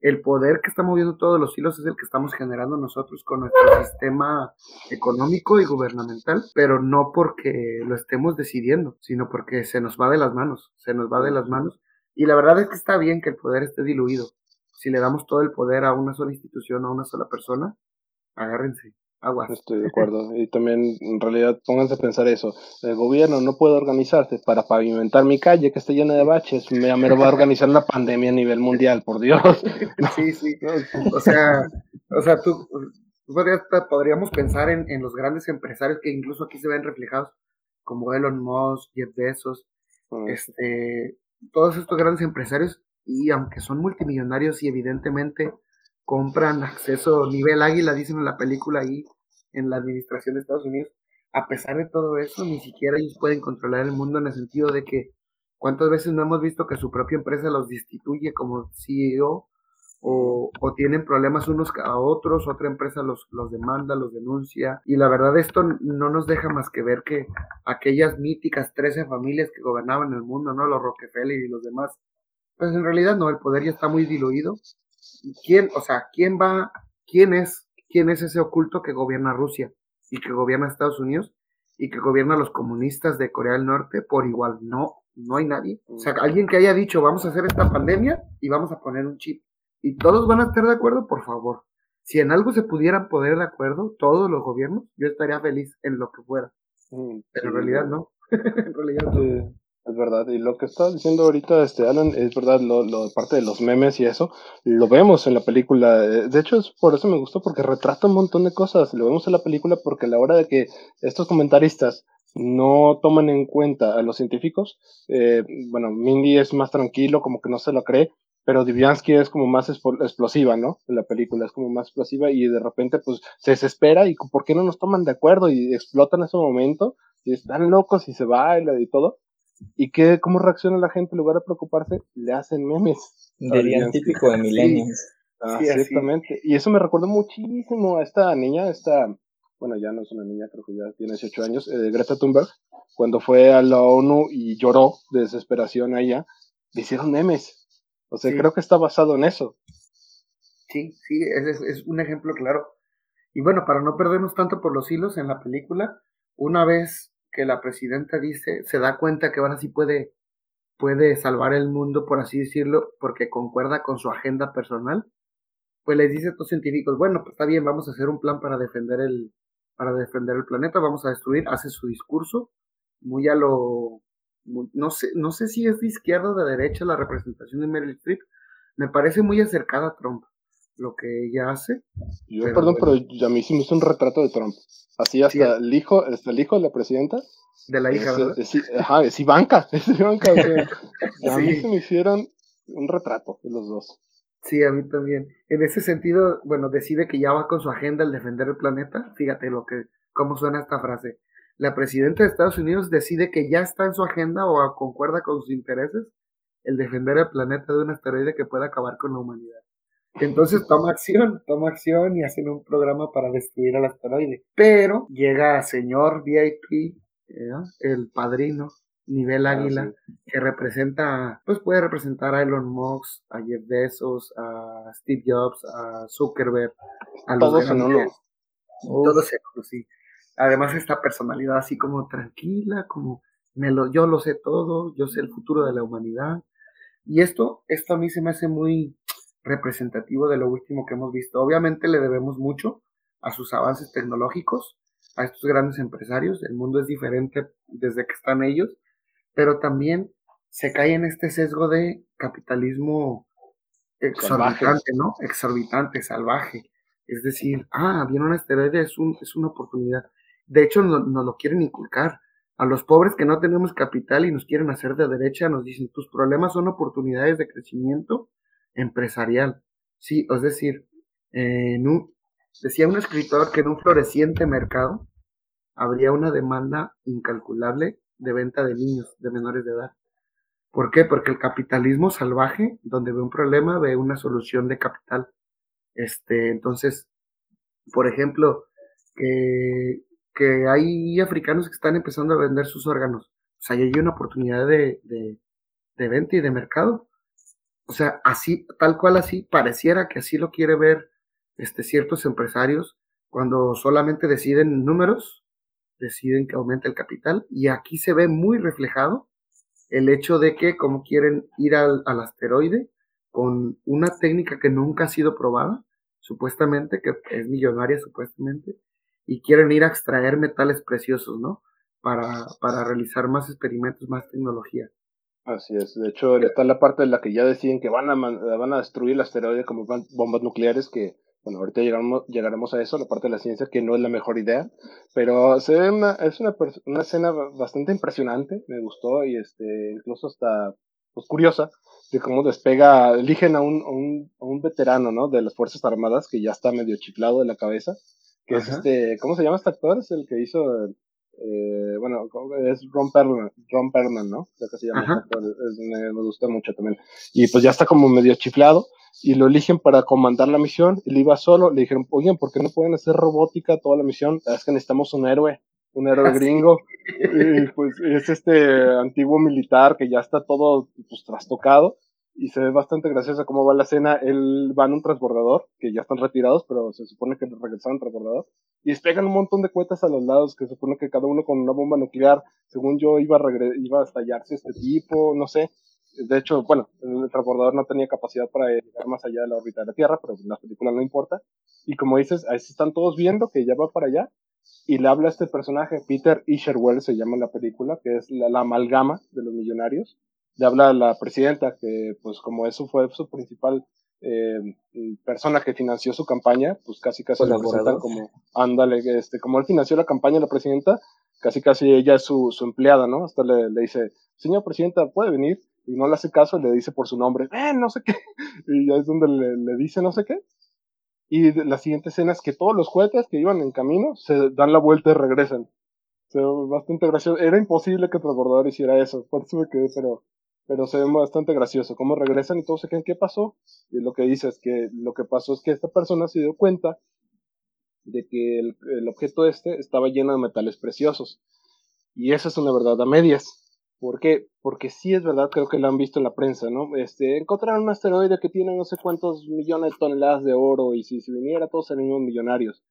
El poder que está moviendo todos los hilos es el que estamos generando nosotros con nuestro sistema económico y gubernamental, pero no porque lo estemos decidiendo, sino porque se nos va de las manos, se nos va de las manos. Y la verdad es que está bien que el poder esté diluido. Si le damos todo el poder a una sola institución, a una sola persona, agárrense, aguas. Estoy de acuerdo. Y también, en realidad, pónganse a pensar eso. El gobierno no puede organizarse para pavimentar mi calle que está llena de baches. Me, me va a organizar una pandemia a nivel mundial, por Dios. Sí, sí. O sea, o sea, tú, tú podrías- podríamos pensar en, en los grandes empresarios que incluso aquí se ven reflejados, como Elon Musk, Jeff Bezos, Mm, este, todos estos grandes empresarios, y aunque son multimillonarios y evidentemente compran acceso nivel águila, dicen en la película ahí, en la administración de Estados Unidos, a pesar de todo eso, ni siquiera ellos pueden controlar el mundo en el sentido de que cuántas veces no hemos visto que su propia empresa los destituye como CEO o, o tienen problemas unos a otros, otra empresa los, los demanda, los denuncia. Y la verdad esto no nos deja más que ver que aquellas míticas 13 familias que gobernaban el mundo, ¿no? Los Rockefeller y los demás, pues en realidad no, el poder ya está muy diluido. ¿Quién, o sea, quién va, quién es, quién es ese oculto que gobierna Rusia y que gobierna Estados Unidos y que gobierna a los comunistas de Corea del Norte por igual? No, no hay nadie. O sea, alguien que haya dicho, vamos a hacer esta pandemia y vamos a poner un chip. Y todos van a estar de acuerdo, por favor. Si en algo se pudieran poner de acuerdo, todos los gobiernos, yo estaría feliz en lo que fuera. Pero en realidad no. en realidad no. Es verdad. Y lo que está diciendo ahorita este Alan es verdad, lo, lo parte de los memes y eso, lo vemos en la película. Eh, De hecho, es por eso me gustó, porque retrata un montón de cosas. Lo vemos en la película porque a la hora de que estos comentaristas no toman en cuenta a los científicos, eh, bueno, Mindy es más tranquilo, como que no se lo cree, pero Diviansky es como más explosiva, ¿no? En la película es como más explosiva y de repente pues se desespera y ¿por qué no nos toman de acuerdo? Y explota en ese momento y están locos y se baila y todo. ¿Y qué, cómo reacciona la gente en lugar de preocuparse? Le hacen memes. Dirían típico de millennials. Ah, Sí, ciertamente. Y eso me recordó muchísimo a esta niña, esta bueno, ya no es una niña, creo que ya tiene 18 años, eh, Greta Thunberg, cuando fue a la ONU y lloró de desesperación a ella, le hicieron memes. O sea, creo que está basado en eso. Sí, sí, es, es un ejemplo claro. Y bueno, para no perdernos tanto por los hilos en la película, una vez que la presidenta dice, se da cuenta que ahora sí puede, puede salvar el mundo, por así decirlo, porque concuerda con su agenda personal, pues les dice a estos científicos, bueno, pues está bien, vamos a hacer un plan para defender el, para defender el planeta, vamos a destruir, hace su discurso, muy a lo, no sé, no sé si es de izquierda o de derecha la representación de Meryl Streep, me parece muy acercada a Trump lo que ella hace. Yo, perdón, pero a mí sí me hizo un retrato de Trump. Así hasta el hijo, hasta el hijo de la presidenta. De la hija, ¿verdad? ajá, es Ivanka, es Ivanka. a mí se me hicieron un retrato de los dos. Sí, a mí también. En ese sentido, bueno, decide que ya va con su agenda el defender el planeta. Fíjate lo que, cómo suena esta frase. La presidenta de Estados Unidos decide que ya está en su agenda o concuerda con sus intereses el defender el planeta de un asteroide que pueda acabar con la humanidad. Entonces toma acción, toma acción y hacen un programa para destruir al asteroide. Pero llega señor VIP, ¿eh? el padrino, nivel ah, águila, que representa, pues puede representar a Elon Musk, a Jeff Bezos, a Steve Jobs, a Zuckerberg, a los Todos en uno. Todos en uno, sí. Además esta personalidad así como tranquila, como me lo, yo lo sé todo, yo sé el futuro de la humanidad. Y esto, esto a mí se me hace muy, representativo de lo último que hemos visto. Obviamente le debemos mucho a sus avances tecnológicos, a estos grandes empresarios. El mundo es diferente desde que están ellos, pero también se cae en este sesgo de capitalismo exorbitante, ¿no? Exorbitante, salvaje. Es decir, ah, viene un asteroide, es, un, es una oportunidad. De hecho, nos no lo quieren inculcar. A los pobres que no tenemos capital y nos quieren hacer de derecha, nos dicen, tus problemas son oportunidades de crecimiento empresarial. Sí, es decir, decía un escritor que en un floreciente mercado habría una demanda incalculable de venta de niños, de menores de edad. ¿Por qué? Porque el capitalismo salvaje, donde ve un problema, ve una solución de capital. Este, entonces, por ejemplo, que, que hay africanos que están empezando a vender sus órganos. O sea, hay una oportunidad de, de, de venta y de mercado. O sea, así, tal cual así, pareciera que así lo quiere ver este, ciertos empresarios cuando solamente deciden números, deciden que aumente el capital, y aquí se ve muy reflejado el hecho de que como quieren ir al, al asteroide con una técnica que nunca ha sido probada, supuestamente, que es millonaria supuestamente, y quieren ir a extraer metales preciosos, ¿no? Para, para realizar más experimentos, más tecnología. Así es, de hecho está la parte en la que ya deciden que van a, van a destruir el asteroide como bombas nucleares, que bueno, ahorita llegaremos, llegaremos a eso, la parte de la ciencia que no es la mejor idea, pero se ve una, es una, una escena bastante impresionante, me gustó y este, incluso hasta pues, curiosa de cómo despega, eligen a un, a un, a un veterano, ¿no? De las Fuerzas Armadas que ya está medio chiflado de la cabeza, que es este, ¿cómo se llama este actor? Es el que hizo eh, bueno, es Ron Perlman, Ron Perlman, ¿no? se llama, me, gusta mucho también. Y pues ya está como medio chiflado y lo eligen para comandar la misión. Él iba solo, le dijeron, oigan, ¿por qué no pueden hacer robótica toda la misión? Es que necesitamos un héroe, un héroe ah, gringo. Y pues es este antiguo militar que ya está todo pues trastocado y se ve bastante graciosa cómo va la escena. Él va en un transbordador, que ya están retirados, pero se supone que regresaron transbordador, y despegan un montón de cuetas a los lados, que se supone que cada uno con una bomba nuclear, según yo, iba a, iba a estallarse este tipo, no sé. De hecho, bueno, el transbordador no tenía capacidad para llegar más allá de la órbita de la Tierra, pero en la película no importa. Y como dices, ahí están todos viendo que ya va para allá, y le habla a este personaje, Peter Isherwell se llama en la película, que es la amalgama de los millonarios, le habla a la presidenta, que pues como eso fue su principal eh, persona que financió su campaña, pues casi casi la presentan como, ándale, este, como él financió la campaña la presidenta, casi casi ella es su, su empleada, ¿no? Hasta le, le, dice, señor presidenta, ¿puede venir? Y no le hace caso, le dice por su nombre, eh, no sé qué, y ya es donde le, le dice no sé qué. Y la siguiente escena es que todos los juguetes que iban en camino se dan la vuelta y regresan. O sea, bastante gracioso. Era imposible que el transbordador hiciera eso, por eso me quedé, pero pero se ve bastante gracioso cómo regresan y todos se creen qué pasó y lo que dice es que lo que pasó es que esta persona se dio cuenta de que el, el objeto este estaba lleno de metales preciosos. Y esa es una verdad a medias. ¿Por qué? Porque sí es verdad, creo que lo han visto en la prensa, ¿no? Este, encontraron un asteroide que tiene no sé cuántos millones de toneladas de oro y si, si viniera todos seríamos millonarios.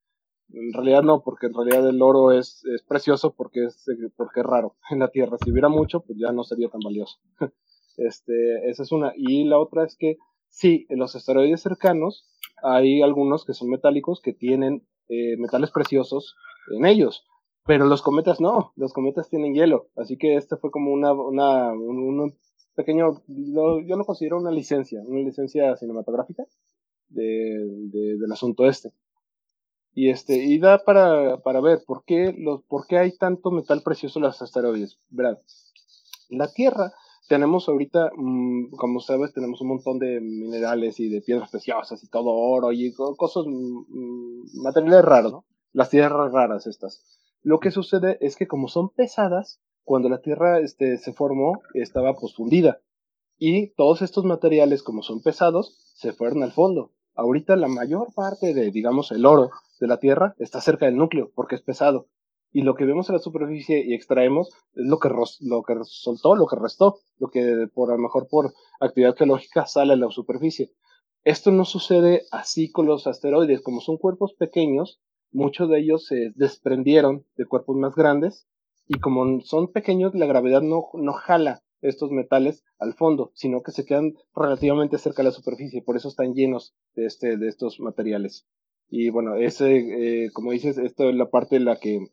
En realidad no, porque en realidad el oro es, es precioso porque es, porque es raro en la Tierra. Si hubiera mucho, pues ya no sería tan valioso. Este, esa es una. Y la otra es que sí, en los asteroides cercanos hay algunos que son metálicos que tienen eh, metales preciosos en ellos. Pero los cometas no, los cometas tienen hielo. Así que este fue como una, una un, pequeño, yo lo considero una licencia, una licencia cinematográfica de, del asunto este. Y este, y da para, para ver por qué, los, por qué hay tanto metal precioso en los asteroides. Verán, la Tierra tenemos ahorita, mm, como sabes, tenemos un montón de minerales y de piedras preciosas y todo oro y cosas, mm, materiales raros, ¿no? Las tierras raras estas. Lo que sucede es que como son pesadas, cuando la Tierra este, se formó, estaba pues fundida. Y todos estos materiales, como son pesados, se fueron al fondo. Ahorita la mayor parte de, digamos, el oro de la Tierra está cerca del núcleo, porque es pesado. Y lo que vemos en la superficie y extraemos es lo que, lo que soltó, lo que restó, lo que por a lo mejor por actividad geológica sale a la superficie. Esto no sucede así con los asteroides, como son cuerpos pequeños, muchos de ellos se desprendieron de cuerpos más grandes y como son pequeños, la gravedad no, no jala estos metales al fondo, sino que se quedan relativamente cerca de la superficie, por eso están llenos de, este, de estos materiales. Y bueno, ese, eh, como dices, esto es la parte en la que,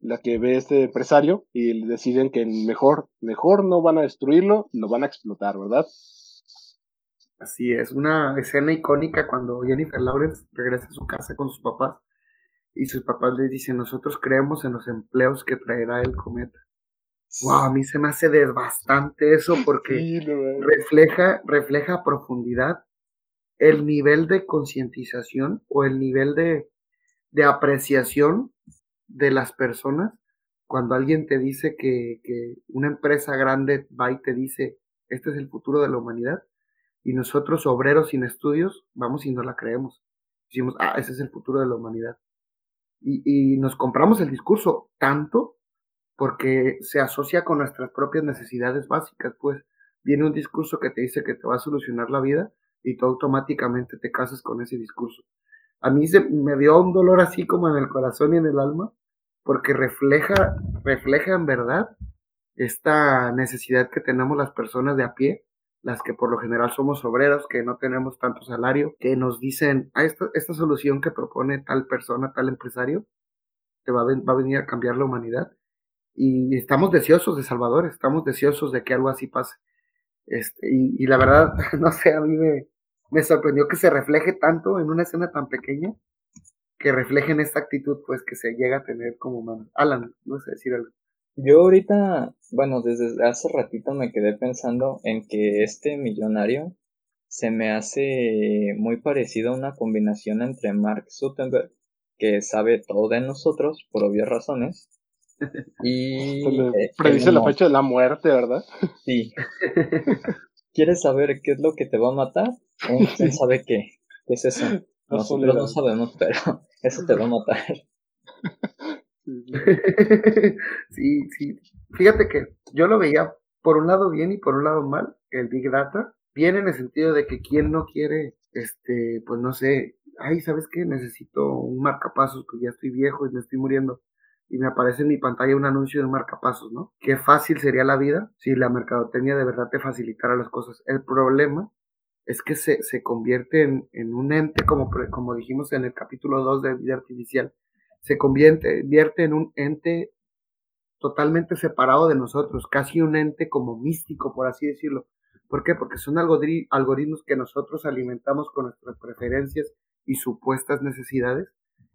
la que ve este empresario y deciden que mejor, mejor no van a destruirlo, lo van a explotar, ¿verdad? Así es, una escena icónica cuando Jennifer Lawrence regresa a su casa con sus papás y sus papás le dicen, nosotros creemos en los empleos que traerá el cometa. Wow, a mí se me hace desbastante eso porque refleja, refleja a profundidad el nivel de concientización o el nivel de, de, apreciación de las personas cuando alguien te dice que, que una empresa grande va y te dice, este es el futuro de la humanidad, y nosotros, obreros sin estudios, vamos y no la creemos. Decimos, ah, ese es el futuro de la humanidad y, nos compramos el discurso tanto porque se asocia con nuestras propias necesidades básicas, pues viene un discurso que te dice que te va a solucionar la vida y tú automáticamente te casas con ese discurso. A mí se, me dio un dolor así como en el corazón y en el alma, porque refleja, refleja en verdad esta necesidad que tenemos las personas de a pie las que por lo general somos obreros, que no tenemos tanto salario, que nos dicen, ah, esta, esta solución que propone tal persona, tal empresario, te va a, va a venir a cambiar la humanidad. Y estamos deseosos de Salvador, estamos deseosos de que algo así pase. Este, y, la verdad, no sé, a mí me, sorprendió que se refleje tanto en una escena tan pequeña, que reflejen esta actitud, pues, que se llega a tener como Alan, no sé decir algo. Yo ahorita, bueno, desde hace ratito me quedé pensando en que este millonario se me hace muy parecido a una combinación entre Mark Zuckerberg, que sabe todo de nosotros por obvias razones, y... Eh, predice la fecha de la muerte, ¿verdad? Sí. ¿Quieres saber qué es lo que te va a matar? ¿Quién sabe qué? ¿Qué es eso? Nosotros no sabemos, pero eso te va a matar. Sí, sí. Fíjate que yo lo veía por un lado bien y por un lado mal, el Big Data. Bien en el sentido de que quien no quiere, este, pues no sé, ay, ¿sabes qué? Necesito un marcapasos, porque ya estoy viejo y me estoy muriendo. Y me aparece en mi pantalla un anuncio de un marcapasos, ¿no? Qué fácil sería la vida si la mercadotecnia de verdad te facilitara las cosas. El problema es que se, se convierte en, en, un ente, como, como dijimos en el capítulo 2 de vida artificial, se convierte, en un ente totalmente separado de nosotros, casi un ente como místico, por así decirlo. ¿Por qué? Porque son algoritmos que nosotros alimentamos con nuestras preferencias y supuestas necesidades.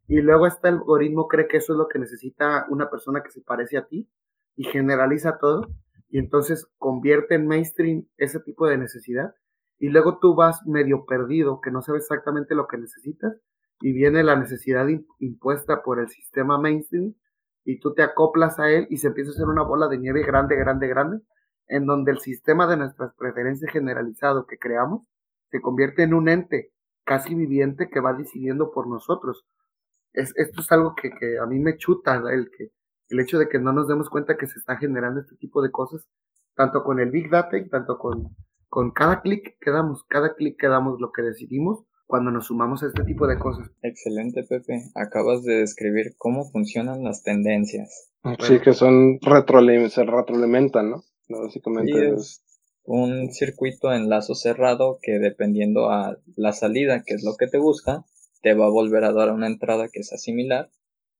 Y luego este algoritmo cree que eso es lo que necesita una persona que se parece a ti y generaliza todo. Y entonces convierte en mainstream ese tipo de necesidad. Y luego tú vas medio perdido, que no sabes exactamente lo que necesitas y viene la necesidad impuesta por el sistema mainstream y tú te acoplas a él y se empieza a hacer una bola de nieve grande, grande, grande, en donde el sistema de nuestras preferencias generalizado que creamos se convierte en un ente casi viviente que va decidiendo por nosotros. Es, esto es algo que, que a mí me chuta, el, que, el hecho de que no nos demos cuenta que se está generando este tipo de cosas, tanto con el Big Data y tanto con, con cada clic que damos, cada clic que damos lo que decidimos cuando nos sumamos a este tipo de cosas. Excelente, Pepe. Acabas de describir cómo funcionan las tendencias. Sí, que son se retroalimentan, ¿no? Básicamente es un circuito en lazo cerrado que dependiendo a la salida, que es lo que te busca, te va a volver a dar una entrada que sea similar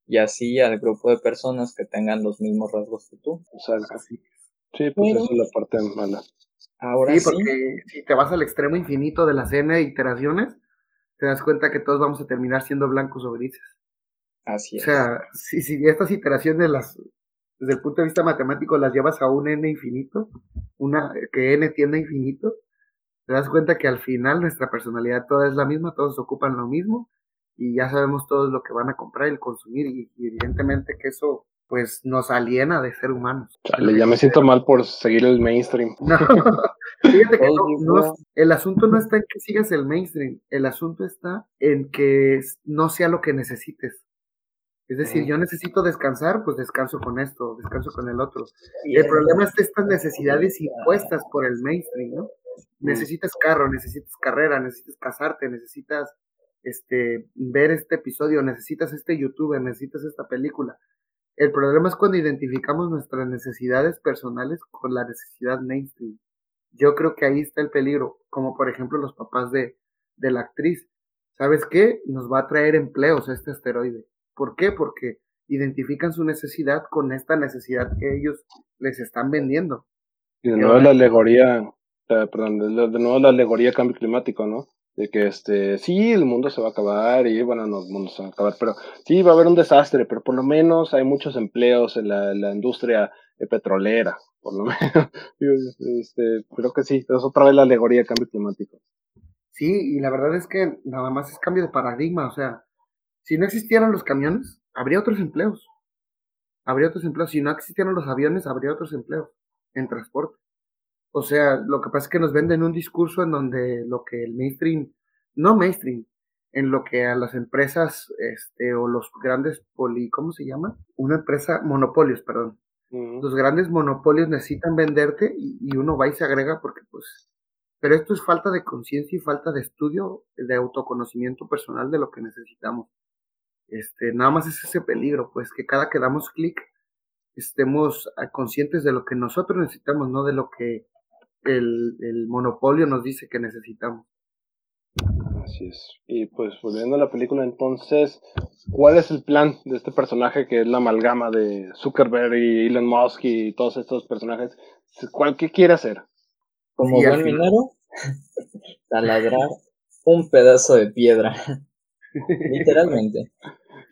y así al grupo de personas que tengan los mismos rasgos que tú. O sea, así. Sí, pues esa es la parte mala. Ahora sí, porque si te vas al extremo infinito de la escena de iteraciones, te das cuenta que todos vamos a terminar siendo blancos o grises. Así es. O sea, si, si estas iteraciones las, desde el punto de vista matemático las llevas a un n infinito, una que n tiende a infinito, te das cuenta que al final nuestra personalidad toda es la misma, todos ocupan lo mismo y ya sabemos todos lo que van a comprar y consumir y, evidentemente que eso pues nos aliena de ser humanos. ya me siento mal por seguir el mainstream. No, fíjate que no, el asunto no está en que sigas el mainstream, el asunto está en que no sea lo que necesites. Es decir, yo necesito descansar, pues descanso con esto, descanso con el otro. el problema es estas necesidades impuestas por el mainstream, ¿no? Necesitas carro, necesitas carrera, necesitas casarte, necesitas este, ver este episodio, necesitas este youtuber, necesitas esta película. El problema es cuando identificamos nuestras necesidades personales con la necesidad mainstream. Yo creo que ahí está el peligro, como por ejemplo los papás de, de la actriz. ¿Sabes qué? Nos va a traer empleos este asteroide. ¿Por qué? Porque identifican su necesidad con esta necesidad que ellos les están vendiendo. Y de nuevo la alegoría, eh, perdón, de nuevo la alegoría cambio climático, ¿no? De que este sí el mundo se va a acabar y bueno no el mundo se va a acabar pero sí va a haber un desastre pero por lo menos hay muchos empleos en la, la industria eh, petrolera por lo menos. Este, creo que sí es otra vez la alegoría de cambio climático. Sí y la verdad es que nada más es cambio de paradigma o sea si no existieran los camiones habría otros empleos. Habría otros empleos si no existieran los aviones habría otros empleos en transporte o sea, lo que pasa es que nos venden un discurso en donde lo que el mainstream, no mainstream, en lo que a las empresas este, o los grandes poli, ¿cómo se llama? Una empresa, monopolios, perdón. Los grandes monopolios necesitan venderte y, uno va y se agrega porque pues... Pero esto es falta de conciencia y falta de estudio, de autoconocimiento personal de lo que necesitamos. Este, nada más es ese peligro, pues que cada que damos clic estemos ah, conscientes de lo que nosotros necesitamos, no de lo que el, monopolio nos dice que necesitamos. Así es. Y pues volviendo a la película, entonces, ¿cuál es el plan de este personaje que es la amalgama de Zuckerberg y Elon Musk y todos estos personajes? ¿Cuál qué quiere hacer? Como buen minero, taladrar un pedazo de piedra. Literalmente.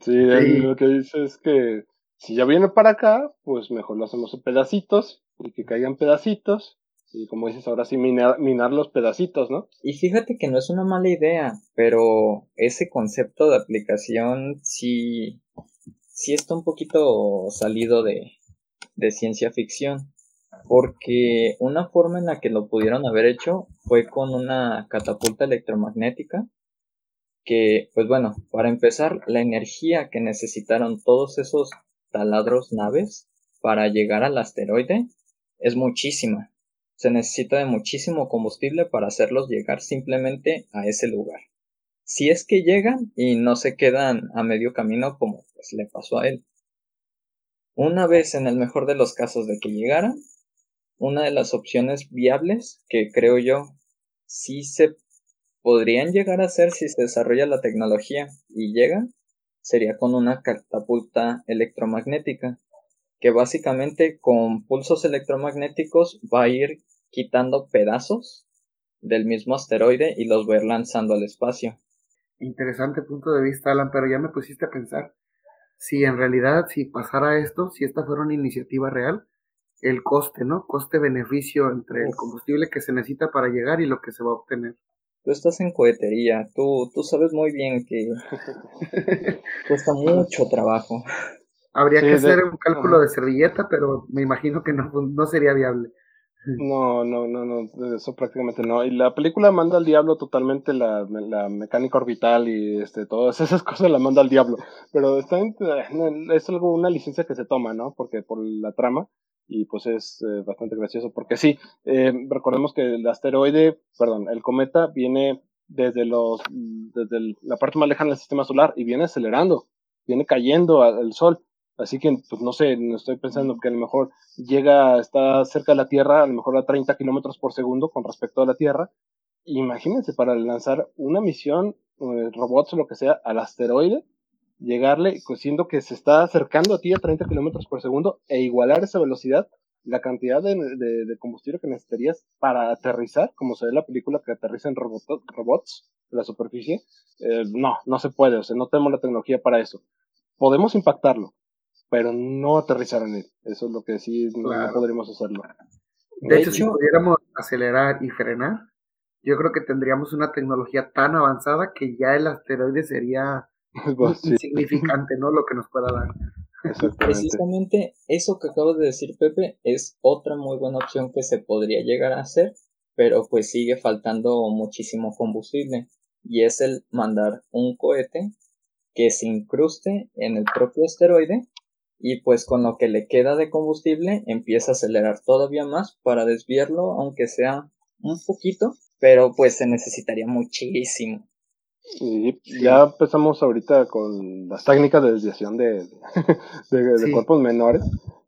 Sí, lo que dice es que si ya viene para acá, pues mejor lo hacemos en pedacitos y que caigan pedacitos y como dices, ahora sí minar, los pedacitos, ¿no? Y fíjate que no es una mala idea, pero ese concepto de aplicación sí, sí está un poquito salido de, de ciencia ficción. Porque una forma en la que lo pudieron haber hecho fue con una catapulta electromagnética que, pues bueno, para empezar, la energía que necesitaron todos esos taladros naves para llegar al asteroide es muchísima se necesita de muchísimo combustible para hacerlos llegar simplemente a ese lugar. Si es que llegan y no se quedan a medio camino como pues le pasó a él. Una vez en el mejor de los casos de que llegaran, una de las opciones viables que creo yo sí se podrían llegar a hacer si se desarrolla la tecnología y llega sería con una catapulta electromagnética que básicamente con pulsos electromagnéticos va a ir quitando pedazos del mismo asteroide y los va a ir lanzando al espacio. Interesante punto de vista, Alan, pero ya me pusiste a pensar. Si en realidad, si pasara esto, si esta fuera una iniciativa real, el coste, ¿no? Coste-beneficio entre el combustible que se necesita para llegar y lo que se va a obtener. Tú estás en cohetería, tú, tú sabes muy bien que cuesta mucho trabajo. Habría que hacer un cálculo de servilleta, pero me imagino que no, no sería viable. No, no, no, no, eso prácticamente no. Y la película manda al diablo totalmente la, la mecánica orbital y este, todas esas cosas la manda al diablo. Pero está es algo, una licencia que se toma, ¿no? Porque por la trama y pues es eh, bastante gracioso porque sí, eh, recordemos que el asteroide, perdón, el cometa viene desde los desde la parte más lejana del sistema solar y viene acelerando, viene cayendo al sol. Así que, pues no sé, estoy pensando que a lo mejor llega, está cerca de la Tierra, a lo mejor a 30 kilómetros por segundo con respecto a la Tierra. Imagínense, para lanzar una misión, eh, robots o lo que sea, al asteroide, llegarle, pues, siendo que se está acercando a ti a 30 kilómetros por segundo e igualar esa velocidad, la cantidad de, combustible que necesitarías para aterrizar, como se ve en la película que aterriza en robots en la superficie, eh, no, no se puede, o sea, no tenemos la tecnología para eso. Podemos impactarlo, pero no aterrizar en él. Eso es lo que sí no, podríamos hacerlo. De, hecho, si pudiéramos acelerar y frenar, yo creo que tendríamos una tecnología tan avanzada que ya el asteroide sería pues, insignificante, ¿no? Lo que nos pueda dar. Precisamente eso que acabo de decir, Pepe, es otra muy buena opción que se podría llegar a hacer, pero pues sigue faltando muchísimo combustible. Y es el mandar un cohete que se incruste en el propio asteroide y pues con lo que le queda de combustible empieza a acelerar todavía más para desviarlo, aunque sea un poquito, pero pues se necesitaría muchísimo. Y ya empezamos ahorita con las técnicas de desviación de, de, cuerpos menores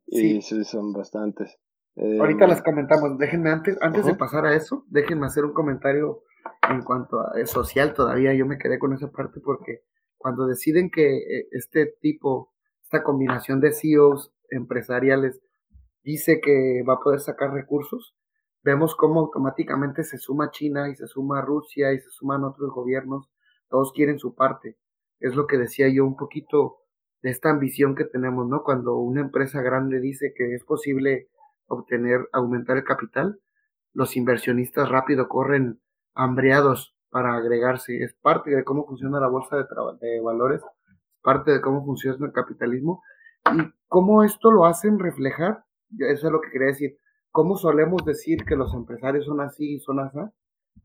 y sí. son bastantes. ahorita eh, las comentamos, déjenme antes, antes de pasar a eso, déjenme hacer un comentario en cuanto a social todavía, yo me quedé con esa parte porque cuando deciden que eh, este tipo esta combinación de CEOs empresariales dice que va a poder sacar recursos, vemos cómo automáticamente se suma China y se suma Rusia y se suman otros gobiernos, todos quieren su parte. Es lo que decía yo un poquito de esta ambición que tenemos, ¿no? Cuando una empresa grande dice que es posible obtener, aumentar el capital, los inversionistas rápido corren hambreados para agregarse. Es parte de cómo funciona la bolsa de, de valores parte de cómo funciona el capitalismo y cómo esto lo hacen reflejar, eso es lo que quería decir, cómo solemos decir que los empresarios son así y son así,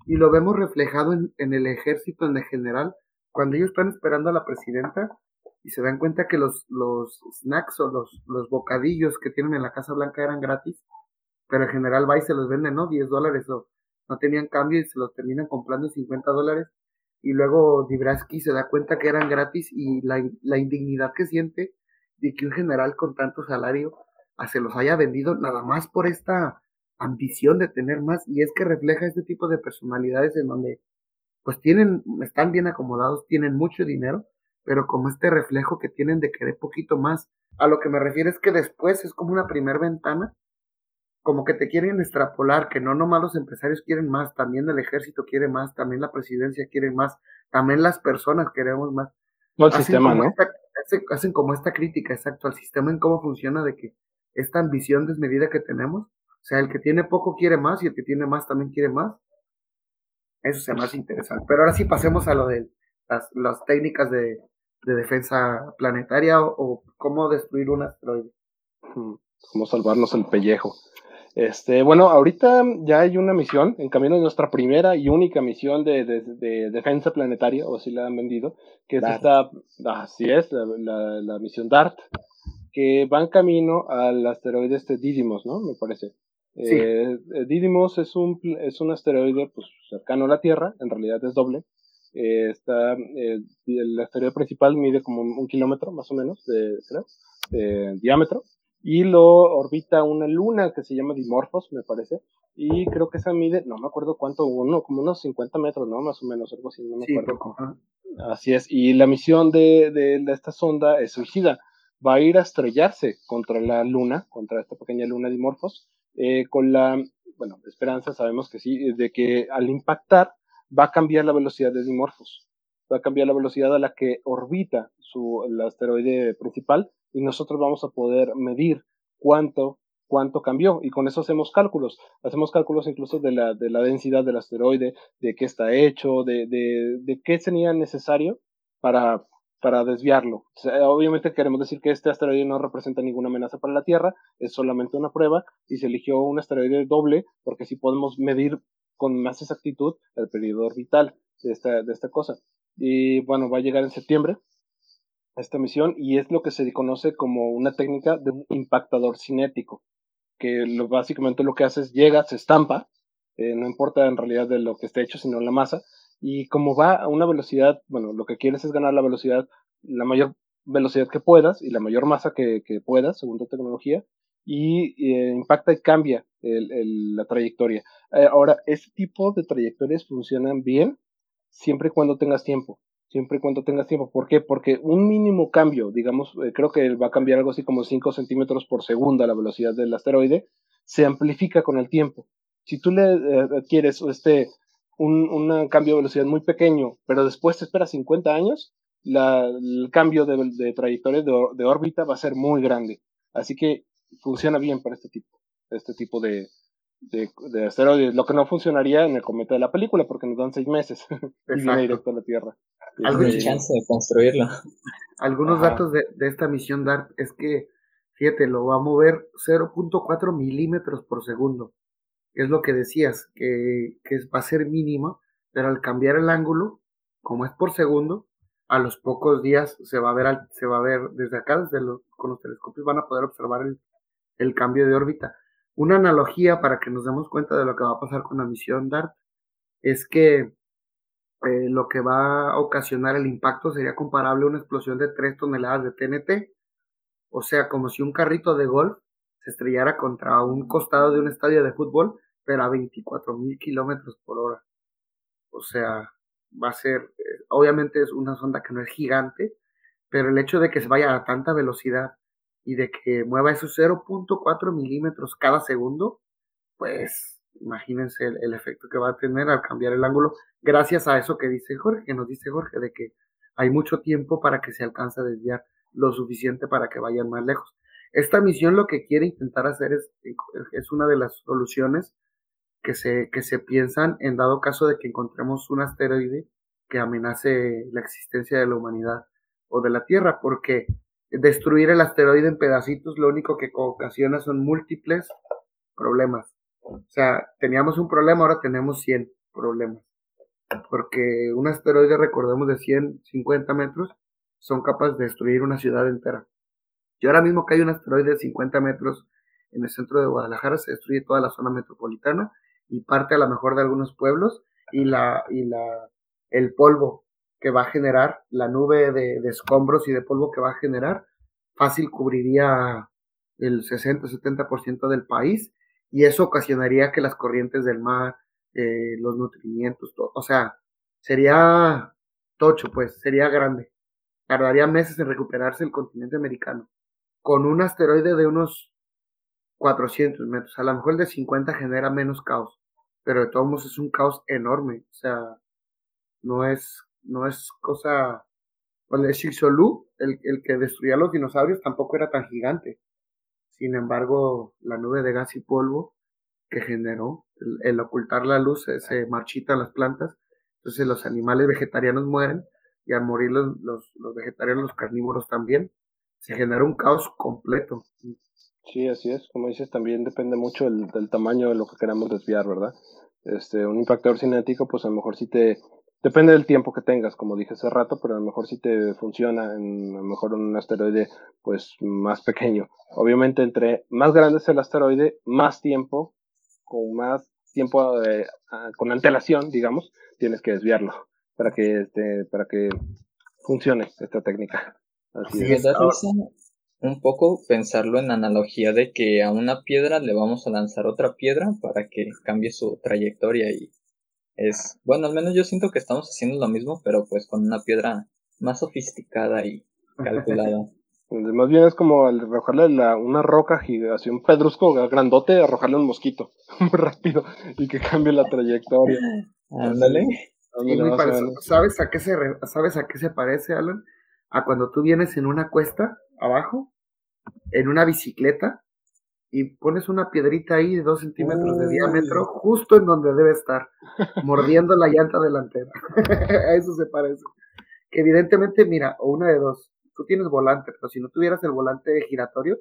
y lo vemos reflejado en, el ejército en general, cuando ellos están esperando a la presidenta y se dan cuenta que los, los snacks o los, los bocadillos que tienen en la Casa Blanca eran gratis, pero en general va y se los venden, ¿no? 10 dólares o no tenían cambio y se los terminan comprando en 50 dólares y luego Dibraski se da cuenta que eran gratis y la, la indignidad que siente de que un general con tanto salario se los haya vendido nada más por esta ambición de tener más y es que refleja este tipo de personalidades en donde pues tienen, están bien acomodados, tienen mucho dinero, pero como este reflejo que tienen de querer poquito más. A lo que me refiero es que después es como una primer ventana como que te quieren extrapolar, que no nomás los empresarios quieren más, también el ejército quiere más, también la presidencia quiere más, también las personas queremos más. No el sistema, ¿no? hacen, como esta crítica, exacto, al sistema en cómo funciona de que esta ambición desmedida que tenemos, o sea, el que tiene poco quiere más y el que tiene más también quiere más. Eso se más interesante. Pero ahora sí pasemos a lo de las, las técnicas de, de defensa planetaria o, o, cómo destruir un asteroide. Cómo salvarnos el pellejo. Este, bueno, ahorita ya hay una misión, en camino de nuestra primera y única misión de, defensa planetaria, o así la han vendido, que es esta, así es, la, misión DART, que va en camino al asteroide este Didymos, ¿no? Me parece. Eh, eh, Didymos es un, es un asteroide pues, cercano a la Tierra, en realidad es doble. Eh, está, el asteroide principal mide como un, kilómetro más o menos de, de diámetro y lo orbita una luna que se llama Dimorphos, me parece, y creo que esa mide, no me acuerdo cuánto, uno, como unos 50 metros, ¿no? Más o menos, algo así, no me acuerdo. Así es, y la misión de, de, esta sonda es suicida, va a ir a estrellarse contra la luna, contra esta pequeña luna Dimorphos, eh, con la, bueno, esperanza, sabemos que sí, de que al impactar va a cambiar la velocidad de Dimorphos, va a cambiar la velocidad a la que orbita su, el asteroide principal, y nosotros vamos a poder medir cuánto cuánto cambió y con eso hacemos cálculos, hacemos cálculos incluso de la, de la densidad del asteroide, de qué está hecho, de, de, de qué sería necesario para para desviarlo. obviamente queremos decir que este asteroide no representa ninguna amenaza para la Tierra, es solamente una prueba y se eligió un asteroide doble porque así podemos medir con más exactitud el periodo orbital de esta, de esta cosa. Y bueno, va a llegar en septiembre esta misión y es lo que se conoce como una técnica de un impactador cinético, que lo, básicamente lo que hace es llega, se estampa, eh, no importa en realidad de lo que esté hecho, sino la masa, y como va a una velocidad, bueno, lo que quieres es ganar la velocidad, la mayor velocidad que puedas y la mayor masa que, puedas, según tu tecnología, y eh, impacta y cambia la trayectoria. Eh, ahora, este tipo de trayectorias funcionan bien siempre y cuando tengas tiempo siempre y cuando tengas tiempo. ¿Por qué? Porque un mínimo cambio, digamos, eh, creo que va a cambiar algo así como 5 centímetros por segundo la velocidad del asteroide, se amplifica con el tiempo. Si tú le eh, adquieres este, un, cambio de velocidad muy pequeño, pero después te esperas 50 años, el cambio de, trayectoria de, órbita va a ser muy grande. Así que funciona bien para este tipo, este tipo de, de, asteroides, lo que no funcionaría en el cometa de la película, porque nos dan seis meses y viene directo a la Tierra. Hay chance de construirlo. Algunos datos de, esta misión DART es que, fíjate, lo va a mover 0.4 milímetros por segundo. Es lo que decías, que, que va a ser mínimo, pero al cambiar el ángulo, como es por segundo, a los pocos días se va a ver, se va a ver desde acá, desde los, con los telescopios van a poder observar el, el cambio de órbita. Una analogía para que nos demos cuenta de lo que va a pasar con la misión DART es que eh, lo que va a ocasionar el impacto sería comparable a una explosión de 3 toneladas de TNT, o sea, como si un carrito de golf se estrellara contra un costado de un estadio de fútbol, pero a 24 mil kilómetros por hora. O sea, va a ser, eh, obviamente es una sonda que no es gigante, pero el hecho de que se vaya a tanta velocidad y de que mueva esos 0.4 milímetros cada segundo, pues imagínense el, efecto que va a tener al cambiar el ángulo, gracias a eso que dice Jorge, que nos dice Jorge, de que hay mucho tiempo para que se alcance a desviar lo suficiente para que vayan más lejos. Esta misión lo que quiere intentar hacer es, es una de las soluciones que se, que se piensan en dado caso de que encontremos un asteroide que amenace la existencia de la humanidad o de la Tierra, porque destruir el asteroide en pedacitos lo único que ocasiona son múltiples problemas. O sea, teníamos un problema, ahora tenemos 100 problemas. Porque un asteroide, recordemos, de 150 metros, son capaces de destruir una ciudad entera. Y ahora mismo que hay un asteroide de 50 metros en el centro de Guadalajara, se destruye toda la zona metropolitana y parte a lo mejor de algunos pueblos y la, y la, el polvo que va a generar, la nube de, escombros y de polvo que va a generar, fácil cubriría el 60-70% del país y eso ocasionaría que las corrientes del mar, eh, los nutrimientos, o sea, sería tocho, pues, sería grande. Tardaría meses en recuperarse el continente americano. Con un asteroide de unos 400 metros, a lo mejor el de 50 genera menos caos, pero de todos modos es un caos enorme, o sea, no es no es cosa. Bueno, el Chicxulub, el, el que destruía los dinosaurios, tampoco era tan gigante. Sin embargo, la nube de gas y polvo que generó, el, ocultar la luz, se, se, marchitan las plantas, entonces los animales vegetarianos mueren, y al morir los, los, los vegetarianos, los carnívoros también, se genera un caos completo. Sí, así es. Como dices, también depende mucho del, del, tamaño de lo que queramos desviar, ¿verdad? Este, un impactor cinético, pues a lo mejor sí te, Depende del tiempo que tengas, como dije hace rato, pero a lo mejor si te funciona en a lo mejor un asteroide pues más pequeño. Obviamente entre más grande es el asteroide, más tiempo, con más tiempo eh, con antelación, digamos, tienes que desviarlo para que este, para que funcione esta técnica. Así es. un poco pensarlo en analogía de que a una piedra le vamos a lanzar otra piedra para que cambie su trayectoria y es, bueno, al menos yo siento que estamos haciendo lo mismo, pero pues con una piedra más sofisticada y calculada. Más bien es como arrojarle la, una roca así un pedrusco grandote, arrojarle un mosquito muy rápido y que cambie la trayectoria. Ándale. ¿Sabes a qué se sabes a qué se parece, Alan? A cuando tú vienes en una cuesta abajo, en una bicicleta, y pones una piedrita ahí de dos centímetros de diámetro, justo en donde debe estar, mordiendo la llanta delantera. a eso se parece. que evidentemente, mira, o una de dos, tú tienes volante, pero si no tuvieras el volante giratorio,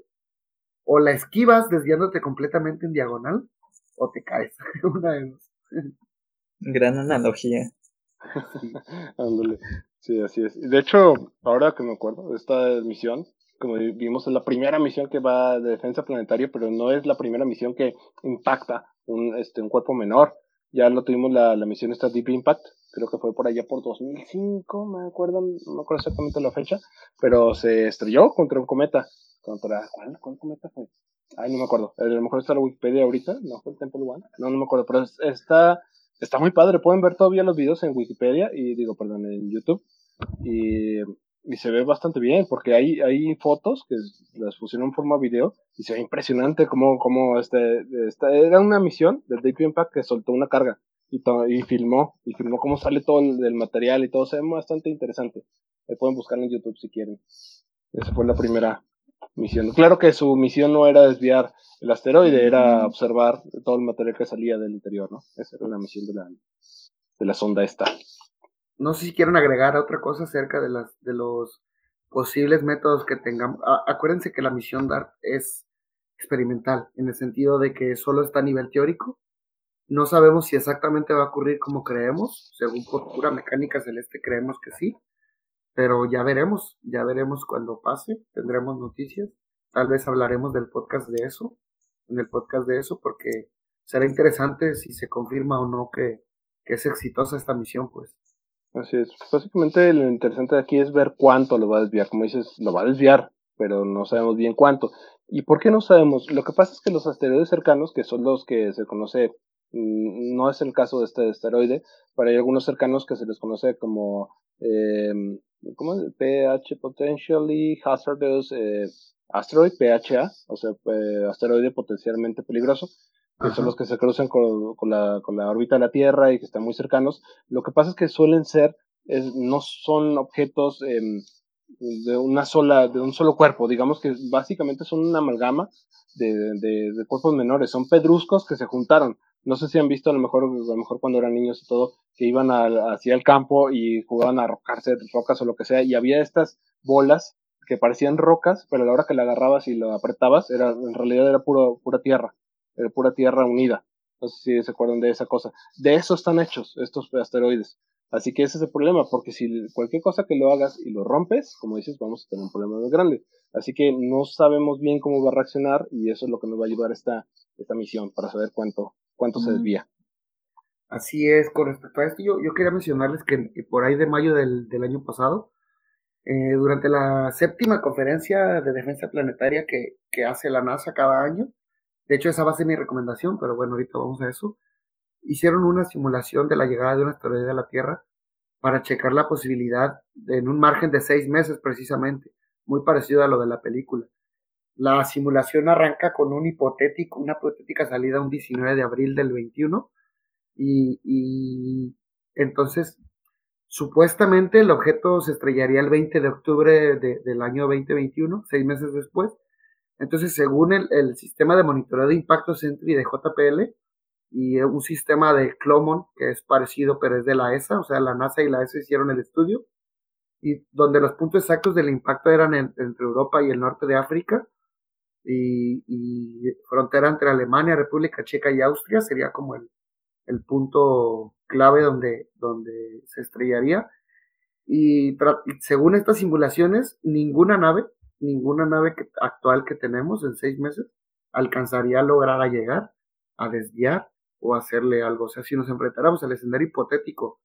o la esquivas desviándote completamente en diagonal, o te caes, una de dos. Gran analogía. Ándale. Sí, así es. De hecho, ahora que me acuerdo de esta misión, como vimos, es la primera misión que va de defensa planetaria, pero no es la primera misión que impacta un, este, un cuerpo menor. Ya lo tuvimos la, la misión esta Deep Impact, creo que fue por allá por 2005, me acuerdo, no me acuerdo exactamente la fecha, pero se estrelló contra un cometa. ¿Contra cuál, cuál cometa fue? Ay, no me acuerdo. A lo mejor está la Wikipedia ahorita, ¿no fue el Temple One? No, no me acuerdo, pero está, está muy padre. Pueden ver todavía los videos en Wikipedia y digo, perdón, en YouTube. Y, y se ve bastante bien porque hay, hay fotos que las pusieron en forma video y se ve impresionante como, como este, esta, era una misión del Deep Impact que soltó una carga y, y filmó, y filmó cómo sale todo el, material y todo, se ve bastante interesante. Pueden buscar en YouTube si quieren. Esa fue la primera misión. Claro que su misión no era desviar el asteroide, era observar todo el material que salía del interior, ¿no? Esa era la misión de la, de la sonda esta. No sé si quieren agregar otra cosa acerca de, las, de los posibles métodos que tengamos. acuérdense que la misión DART es experimental, en el sentido de que solo está a nivel teórico no sabemos si exactamente va a ocurrir como creemos, según por pura mecánica celeste creemos que sí, pero ya veremos, ya veremos cuando pase, tendremos noticias, tal vez hablaremos del podcast de eso, en el podcast de eso, porque será interesante si se confirma o no que, que es exitosa esta misión, pues. Así es. Básicamente lo interesante de aquí es ver cuánto lo va a desviar. Como dices, lo va a desviar, pero no sabemos bien cuánto. ¿Y por qué no sabemos? Lo que pasa es que los asteroides cercanos, que son los que se conoce Mm, no es el caso de este asteroide, pero hay algunos cercanos que se les conoce como eh, ¿cómo es? PH Potentially Hazardous eh, Asteroid, PHA, o sea, eh, asteroide potencialmente peligroso, que son los que se cruzan con, con, la, con la órbita de la Tierra y que están muy cercanos. Lo que pasa es que suelen ser, es, no son objetos em, de una sola, de un solo cuerpo, digamos que básicamente son una amalgama de, de, de cuerpos menores, son pedruscos que se juntaron. No sé si han visto a lo mejor, a lo mejor cuando eran niños y todo, que iban hacia el campo y jugaban a arrojarse rocas o lo que sea, y había estas bolas que parecían rocas, pero a la hora que la agarrabas y lo apretabas, era, en realidad era puro, pura tierra, era pura tierra unida. No sé si se acuerdan de esa cosa. De eso están hechos estos asteroides. Así que ese es el problema, porque si cualquier cosa que lo hagas y lo rompes, como dices, vamos a tener un problema muy grande. Así que no sabemos bien cómo va a reaccionar y eso es lo que nos va a ayudar esta, esta misión para saber cuánto, cuánto se desvía. Así es, con respecto a esto, yo, yo quería mencionarles que, por ahí de mayo del, año pasado, eh, durante la séptima conferencia de defensa planetaria que, que, hace la NASA cada año, de hecho esa va a ser mi recomendación, pero bueno, ahorita vamos a eso, hicieron una simulación de la llegada de un asteroide a la Tierra para checar la posibilidad en un margen de seis meses precisamente, muy parecido a lo de la película. La simulación arranca con un hipotético, una hipotética salida un 19 de abril del 21 y, entonces supuestamente el objeto se estrellaría el 20 de octubre del año 2021, seis meses después. Entonces, según el, sistema de monitoreo de impacto Sentry de JPL y un sistema de Clomon que es parecido pero es de la ESA, o sea, la NASA y la ESA hicieron el estudio, y donde los puntos exactos del impacto eran entre Europa y el norte de África, y, frontera entre Alemania, República Checa y Austria sería como el, punto clave donde, donde se estrellaría. Y, según estas simulaciones, ninguna nave, ninguna nave actual que tenemos en seis meses alcanzaría a lograr a llegar, a desviar o hacerle algo. O sea, si nos enfrentáramos al escenario hipotético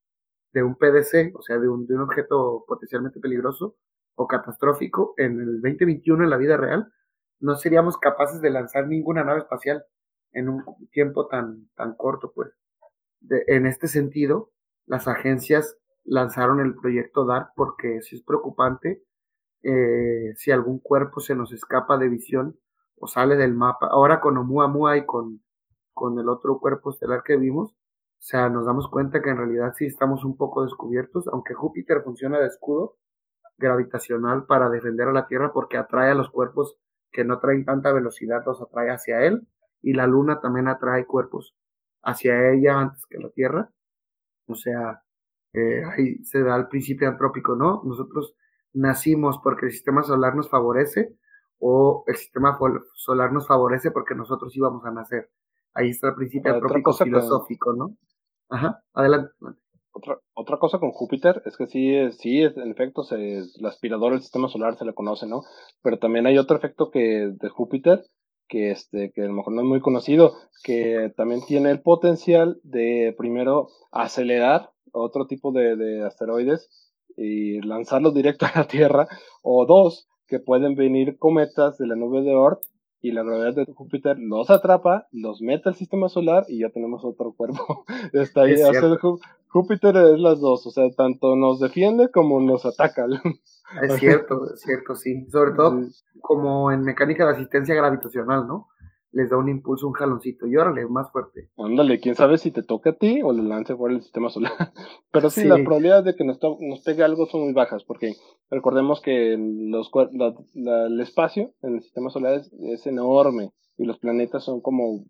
de un PDC, o sea, de un, de un objeto potencialmente peligroso o catastrófico en el 2021 en la vida real, no seríamos capaces de lanzar ninguna nave espacial en un tiempo tan, tan corto, pues. en este sentido, las agencias lanzaron el proyecto DART porque si es preocupante eh, si algún cuerpo se nos escapa de visión o sale del mapa. Ahora con Oumuamua y con, con el otro cuerpo estelar que vimos, o sea, nos damos cuenta que en realidad sí estamos un poco descubiertos, aunque Júpiter funciona de escudo gravitacional para defender a la Tierra porque atrae a los cuerpos que no traen tanta velocidad los atrae hacia él y la luna también atrae cuerpos hacia ella antes que la Tierra. O sea, eh, ahí se da el principio antrópico, ¿no? Nosotros nacimos porque el sistema solar nos favorece o el sistema solar nos favorece porque nosotros íbamos a nacer. Ahí está el principio antrópico filosófico, ¿no? Ajá, adelante. Otra, otra cosa con Júpiter es que sí, sí en efecto, se, el aspirador del sistema solar se le conoce, ¿no? Pero también hay otro efecto que de Júpiter que, este, que a lo mejor no es muy conocido, que también tiene el potencial de primero acelerar otro tipo de, de asteroides y lanzarlos directo a la Tierra, o dos, que pueden venir cometas de la nube de Oort y la gravedad de Júpiter los atrapa, los mete al sistema solar y ya tenemos otro cuerpo. Está ahí. Júpiter es las dos, o sea, tanto nos defiende como nos ataca. Es cierto, es cierto, sí. Sobre todo como en mecánica de asistencia gravitacional, ¿no? Les da un impulso, un jaloncito y órale, más fuerte. Ándale, quién sabe si te toca a ti o le lance por el sistema solar. Pero sí, la probabilidad de que nos, nos pegue algo son muy bajas, porque recordemos que los, el espacio en el sistema solar es, es enorme y los planetas son como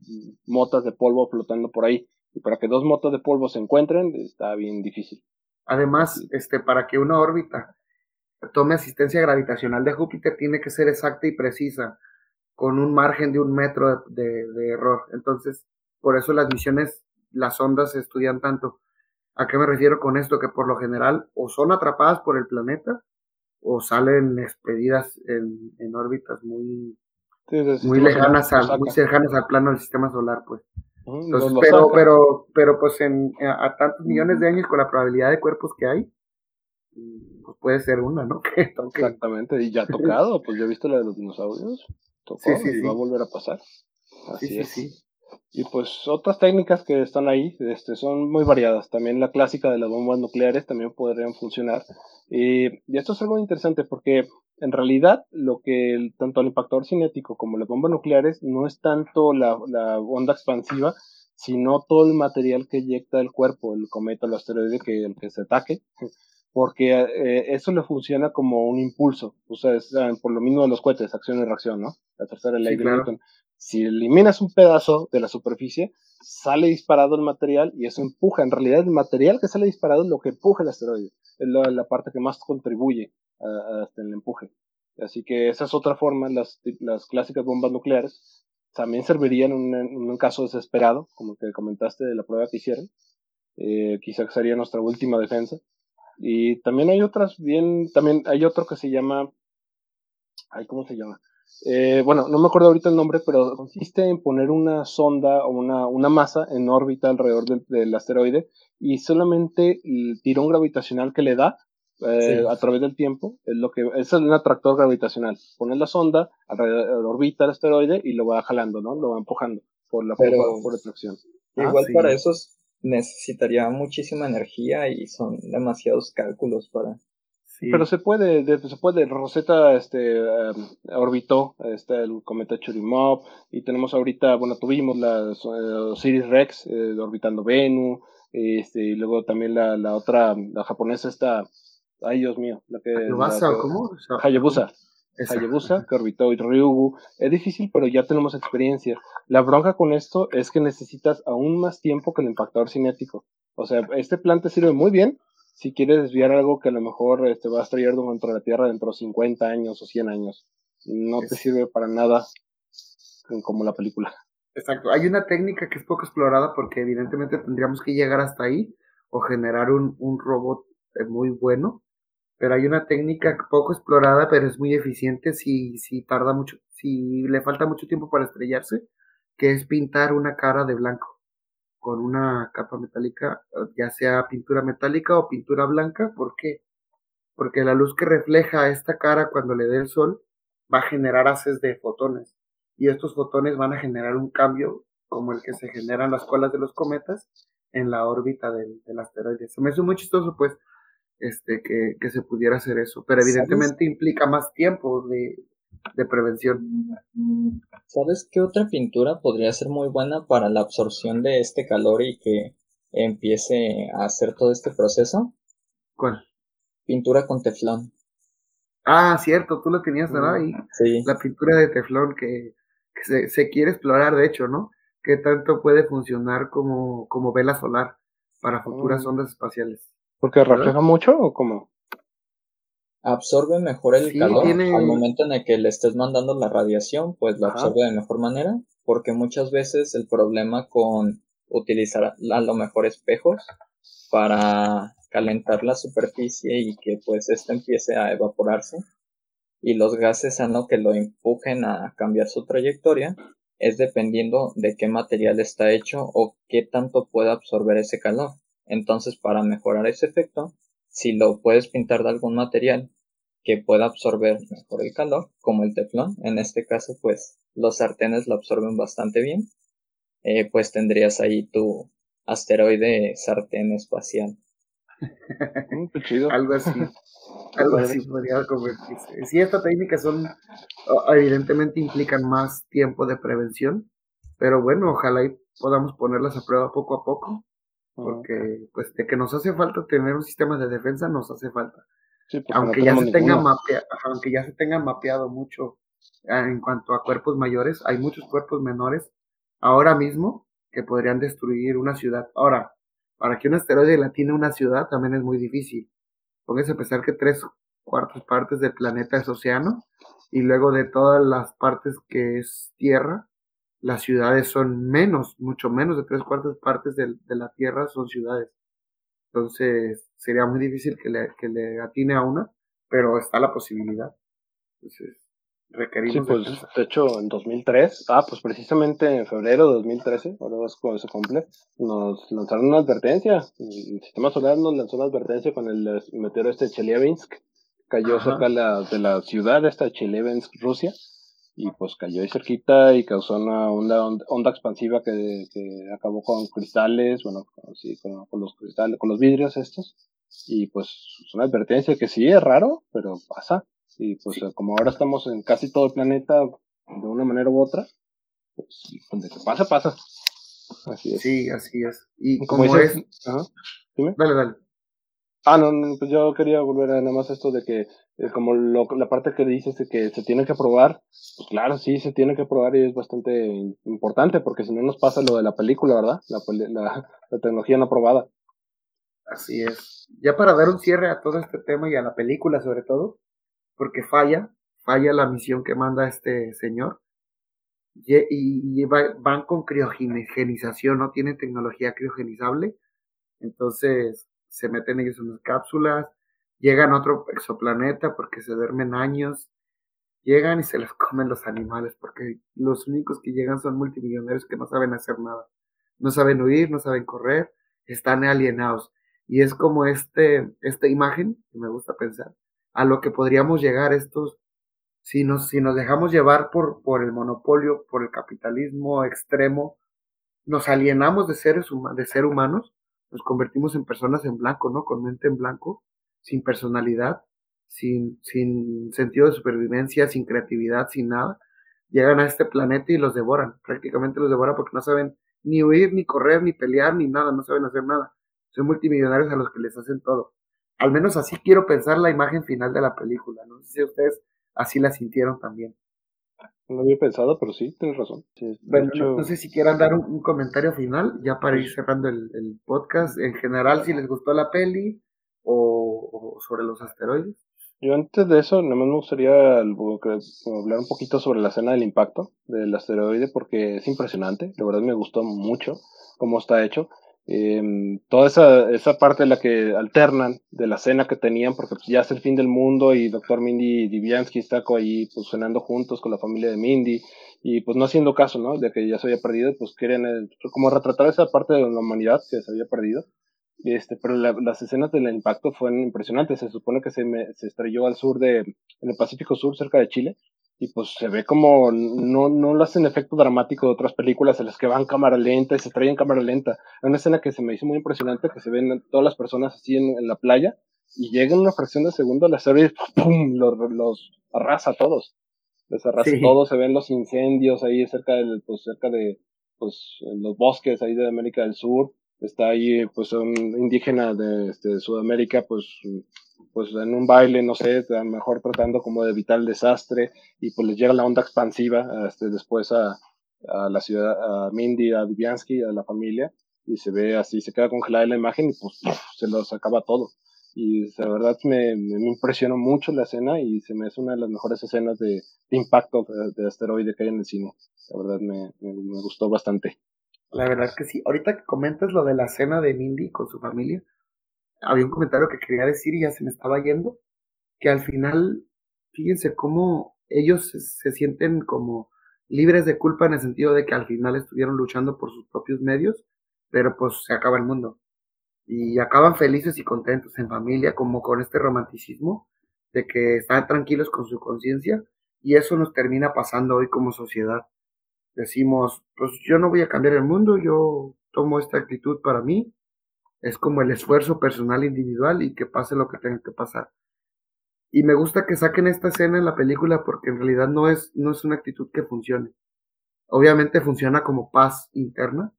motas de polvo flotando por ahí. Y para que dos motas de polvo se encuentren, está bien difícil. Además, este, para que una órbita tome asistencia gravitacional de Júpiter tiene que ser exacta y precisa, con un margen de un metro de, error. Entonces, por eso las misiones, las ondas se estudian tanto. ¿A qué me refiero con esto? Que por lo general o son atrapadas por el planeta o salen expedidas en, órbitas muy, muy lejanas, al, muy cercanas al plano del sistema solar, pues. pero, pero, pero pues en, a tantos millones de años con la probabilidad de cuerpos que hay, pues puede ser una, ¿no? Exactamente, y ya ha tocado, pues yo he visto la de los dinosaurios, tocó y va a volver a pasar. Así es. Y pues otras técnicas que están ahí este, son muy variadas. También la clásica de las bombas nucleares también podrían funcionar. Y, esto es algo interesante porque en realidad lo que tanto el impactador cinético como las bombas nucleares no es tanto la, la onda expansiva, sino todo el material que eyecta el cuerpo, el cometa, el asteroide que, el que se ataque porque eh, eso le funciona como un impulso, o sea, ah, por lo mismo de los cohetes, acción y reacción, ¿no? La tercera ley de Newton. Si eliminas un pedazo de la superficie, sale disparado el material y eso empuja. En realidad, el material que sale disparado es lo que empuja el asteroide, es la, parte que más contribuye a, el empuje. Así que esa es otra forma, las, las clásicas bombas nucleares también servirían en un, caso desesperado, como que comentaste de la prueba que hicieron. Eh, quizás sería nuestra última defensa y también hay otras bien, también hay otro que se llama, ay, ¿cómo se llama? Eh, bueno, no me acuerdo ahorita el nombre, pero consiste en poner una sonda o una, una masa en órbita alrededor del, asteroide y solamente el tirón gravitacional que le da eh, a través del tiempo es lo que es un atractor gravitacional. Pones la sonda alrededor órbita del asteroide y lo va jalando, ¿no? Lo va empujando por la por, por atracción. Igual ah, para esos necesitaría muchísima energía y son demasiados cálculos para... Pero se puede, se puede. Rosetta este, em, orbitó este, el cometa Churyumov y tenemos ahorita, bueno, tuvimos la uh, Rex eh, orbitando Venus, este, y luego también la, la otra, la japonesa está, ay Dios mío, la que... ¿cómo? Hayabusa. Hayabusa, que orbitó y Ryugu. Es difícil, pero ya tenemos experiencia. La bronca con esto es que necesitas aún más tiempo que el impactador cinético. O sea, este plan te sirve muy bien si quieres desviar algo que a lo mejor te este, va a estrellar contra la Tierra dentro de 50 años o 100 años. No te sirve para nada como la película. Exacto. Hay una técnica que es poco explorada porque evidentemente tendríamos que llegar hasta ahí o generar un, un robot eh, muy bueno pero hay una técnica poco explorada, pero es muy eficiente si, si tarda mucho, si le falta mucho tiempo para estrellarse, que es pintar una cara de blanco con una capa metálica, ya sea pintura metálica o pintura blanca. ¿Por qué? Porque la luz que refleja esta cara cuando le dé el sol va a generar haces de fotones y estos fotones van a generar un cambio como el que se generan las colas de los cometas en la órbita del, del asteroide. Se me hizo muy chistoso, pues, este, que, que se pudiera hacer eso, pero evidentemente implica más tiempo de, de prevención. ¿Sabes qué otra pintura podría ser muy buena para la absorción de este calor y que empiece a hacer todo este proceso? ¿Cuál? Pintura con teflón. Ah, cierto, tú lo tenías, ¿verdad? Y sí. La pintura de teflón que, que se, se, quiere explorar, de hecho, ¿no? Que tanto puede funcionar como, como vela solar para futuras mm. ondas espaciales. ¿Porque refleja mucho o cómo? Absorbe mejor el calor al momento en el que le estés mandando la radiación, pues lo absorbe de mejor manera, porque muchas veces el problema con utilizar a lo mejor espejos para calentar la superficie y que pues ésta empiece a evaporarse y los gases sean lo que lo empujen a cambiar su trayectoria es dependiendo de qué material está hecho o qué tanto puede absorber ese calor. Entonces, para mejorar ese efecto, si lo puedes pintar de algún material que pueda absorber mejor el calor, como el teflón, en este caso, pues los sartenes lo absorben bastante bien, eh, pues tendrías ahí tu asteroide sartén espacial. Mm, chido. Algo así. Algo así podría convertirse. Si estas técnicas son, evidentemente implican más tiempo de prevención, pero bueno, ojalá y podamos ponerlas a prueba poco a poco, porque pues de que nos hace falta tener un sistema de defensa, nos hace falta. aunque, ya se tenga aunque ya se tenga mapeado mucho ah, en cuanto a cuerpos mayores, hay muchos cuerpos menores ahora mismo que podrían destruir una ciudad. Ahora, para que un asteroide latine una ciudad también es muy difícil. Póngase a pensar que tres cuartas partes del planeta es océano y luego de todas las partes que es tierra, las ciudades son menos, mucho menos de tres cuartas partes de, la tierra son ciudades. Entonces sería muy difícil que le, que le atine a una, pero está la posibilidad. Entonces, requerimos. Sí, pues de hecho en 2003, ah, pues precisamente en febrero de 2013, ahora es cuando se cumple, nos lanzaron una advertencia. El sistema solar nos lanzó una advertencia con el meteoro este Chelyabinsk, cayó cerca de la, de la ciudad esta Chelyabinsk, Rusia, y pues cayó ahí cerquita y causó una onda, onda expansiva que, que acabó con cristales, bueno, sí, con, con los cristales, con los vidrios estos. Y pues es una advertencia que sí es raro, pero pasa. Y pues como ahora estamos en casi todo el planeta de una manera u otra, pues donde se pasa, pasa. Así es. Sí, así es. Y como, es... Dime. Dale, dale. Ah, no, pues yo quería volver a nada más esto de que, eh, como lo, la parte que dices que se tiene que probar, pues claro, sí, se tiene que probar y es bastante importante, porque si no nos pasa lo de la película, ¿verdad? La, la, la tecnología no probada. Así es. Ya para dar un cierre a todo este tema y a la película sobre todo, porque falla, falla la misión que manda este señor. Y, van con criogenización, no tienen tecnología criogenizable. Entonces se meten ellos en las cápsulas, llegan a otro exoplaneta porque se duermen años, llegan y se los comen los animales porque los únicos que llegan son multimillonarios que no saben hacer nada. No saben huir, no saben correr, están alienados. Y es como este, esta imagen que me gusta pensar, a lo que podríamos llegar estos, si nos, si nos dejamos llevar por, por el monopolio, por el capitalismo extremo, nos alienamos de seres de ser humanos, nos convertimos en personas en blanco, ¿no? Con mente en blanco, sin personalidad, sin, sin sentido de supervivencia, sin creatividad, sin nada. Llegan a este planeta y los devoran, prácticamente los devoran porque no saben ni huir, ni correr, ni pelear, ni nada, no saben hacer nada. Son multimillonarios a los que les hacen todo. Al menos así quiero pensar la imagen final de la película. No sé si ustedes así la sintieron también. No había pensado, pero sí, tienes razón. bueno, no, sé si quieran dar un, comentario final, ya para ir cerrando el, podcast. En general, si les gustó la peli o, sobre los asteroides. Yo antes de eso, nada más me gustaría hablar un poquito sobre la escena del impacto del asteroide, porque es impresionante. La verdad me gustó mucho cómo está hecho. Eh, toda esa, esa parte de la que alternan de la cena que tenían, porque pues, ya es el fin del mundo y Doctor Mindy Diviansky está ahí pues cenando juntos con la familia de Mindy y pues no haciendo caso, ¿no? De que ya se había perdido, pues querían eh, como retratar esa parte de la humanidad que se había perdido. Este, pero las escenas del impacto fueron impresionantes. Se supone que se, me, se estrelló al sur de, en el Pacífico Sur, cerca de Chile, y pues se ve como no, no lo hacen efecto dramático de otras películas en las que van cámara lenta y se traen en cámara lenta. Hay una escena que se me hizo muy impresionante que se ven todas las personas así en, la playa y llega en una fracción de segundo la serie ¡pum! Los, los arrasa a todos. Les arrasa a todos, se ven los incendios ahí cerca del, pues cerca de pues los bosques ahí de América del Sur. Está ahí pues un indígena de este, Sudamérica pues pues en un baile, no sé, a lo mejor tratando como de evitar el desastre y pues les llega la onda expansiva este, después a, a la ciudad, a Mindy, a Diviansky, a la familia y se ve así, se queda congelada la imagen y pues se los acaba todo. Y la verdad me, me, impresionó mucho la escena y se me hace una de las mejores escenas de, impacto de, asteroide que hay en el cine. La verdad me, me, gustó bastante. La verdad que sí. Ahorita que comentas lo de la cena de Mindy con su familia, había un comentario que quería decir y ya se me estaba yendo, que al final, fíjense cómo ellos se sienten como libres de culpa en el sentido de que al final estuvieron luchando por sus propios medios, pero pues se acaba el mundo y acaban felices y contentos en familia, como con este romanticismo de que están tranquilos con su conciencia y eso nos termina pasando hoy como sociedad. Decimos, pues yo no voy a cambiar el mundo, yo tomo esta actitud para mí, es como el esfuerzo personal individual y que pase lo que tenga que pasar. Y me gusta que saquen esta escena en la película porque en realidad no es, no es una actitud que funcione. Obviamente funciona como paz interna,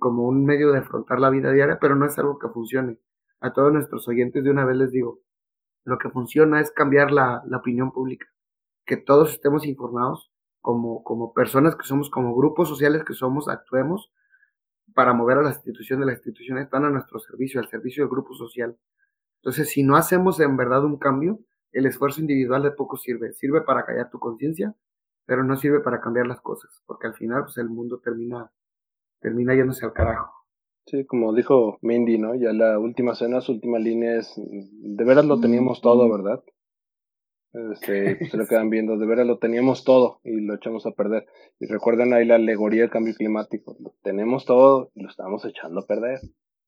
como un medio de afrontar la vida diaria, pero no es algo que funcione. A todos nuestros oyentes de una vez les digo, lo que funciona es cambiar la, la opinión pública, que todos estemos informados como, como personas que somos, como grupos sociales que somos, actuemos para mover a las instituciones, las instituciones están a nuestro servicio, al servicio del grupo social. Entonces, si no hacemos en verdad un cambio, el esfuerzo individual de poco sirve. Sirve para callar tu conciencia, pero no sirve para cambiar las cosas, porque al final pues, el mundo termina termina yéndose al carajo. Sí, como dijo Mindy, ¿no? Ya la última cena, su última línea es, de veras lo teníamos todo, ¿verdad? Este, pues, se lo quedan viendo, de veras lo teníamos todo y lo echamos a perder. Y recuerden ahí la alegoría del cambio climático, lo tenemos todo y lo estamos echando a perder.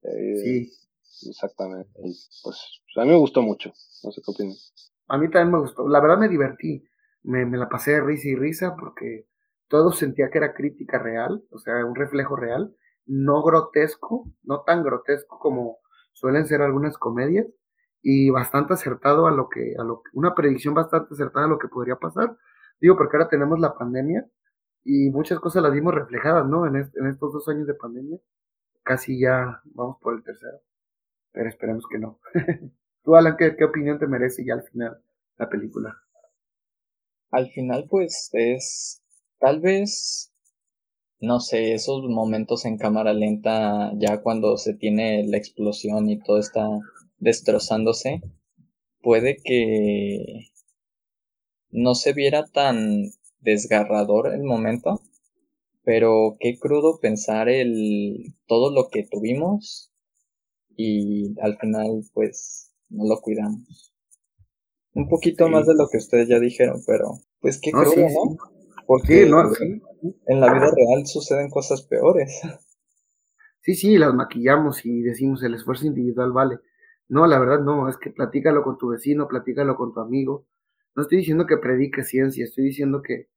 Eh, sí. Exactamente. pues, a mí me gustó mucho, no sé qué opinan. A mí también me gustó, la verdad me divertí, me, me la pasé de risa y risa porque todo sentía que era crítica real, o sea, un reflejo real, no grotesco, no tan grotesco como suelen ser algunas comedias, y bastante acertado a lo que, a lo una predicción bastante acertada a lo que podría pasar. Digo, porque ahora tenemos la pandemia y muchas cosas las vimos reflejadas, ¿no? En, en estos dos años de pandemia. Casi ya vamos por el tercero. Pero esperemos que no. Tú, Alan, ¿qué, ¿qué opinión te merece ya al final la película? Al final, pues, es Tal vez, no sé, esos momentos en cámara lenta, ya cuando se tiene la explosión y todo está destrozándose, puede que no se viera tan desgarrador el momento, pero qué crudo pensar el todo lo que tuvimos y al final pues no lo cuidamos. Un poquito más de lo que ustedes ya dijeron, pero pues qué crudo, ¿no? Porque no, en la vida real suceden cosas peores. Sí, sí, las maquillamos y decimos el esfuerzo individual vale. No, la verdad no, es que platícalo con tu vecino, platícalo con tu amigo. No estoy diciendo que predique ciencia, estoy diciendo que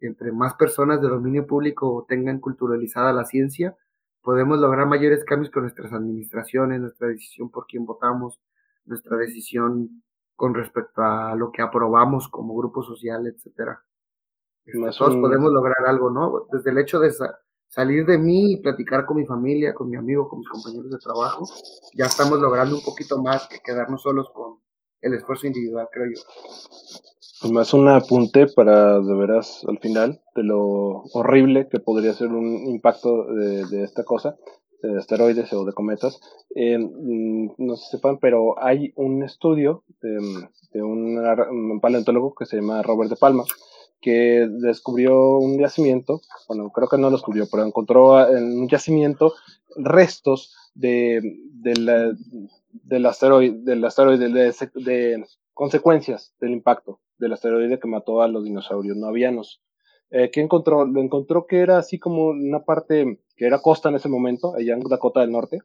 entre más personas de dominio público tengan culturalizada la ciencia, podemos lograr mayores cambios con nuestras administraciones, nuestra decisión por quién votamos, nuestra decisión con respecto a lo que aprobamos como grupo social, etcétera. Este, todos podemos lograr algo, ¿no? Desde el hecho de salir de mí y platicar con mi familia, con mi amigo, con mis compañeros de trabajo, ya estamos logrando un poquito más que quedarnos solos con el esfuerzo individual, creo yo. Pues más un apunte para, de veras, al final, de lo horrible que podría ser un impacto de, esta cosa, de asteroides o de cometas. Eh, mm, no se sepan, pero hay un estudio de un paleontólogo que se llama Robert de Palma, que descubrió un yacimiento, bueno, creo que no lo descubrió, pero encontró en un yacimiento restos de, de del asteroide, del asteroide de, consecuencias del impacto del asteroide que mató a los dinosaurios no avianos. Eh, ¿Qué encontró? Lo encontró que era así como una parte que era costa en ese momento, allá en Dakota del Norte,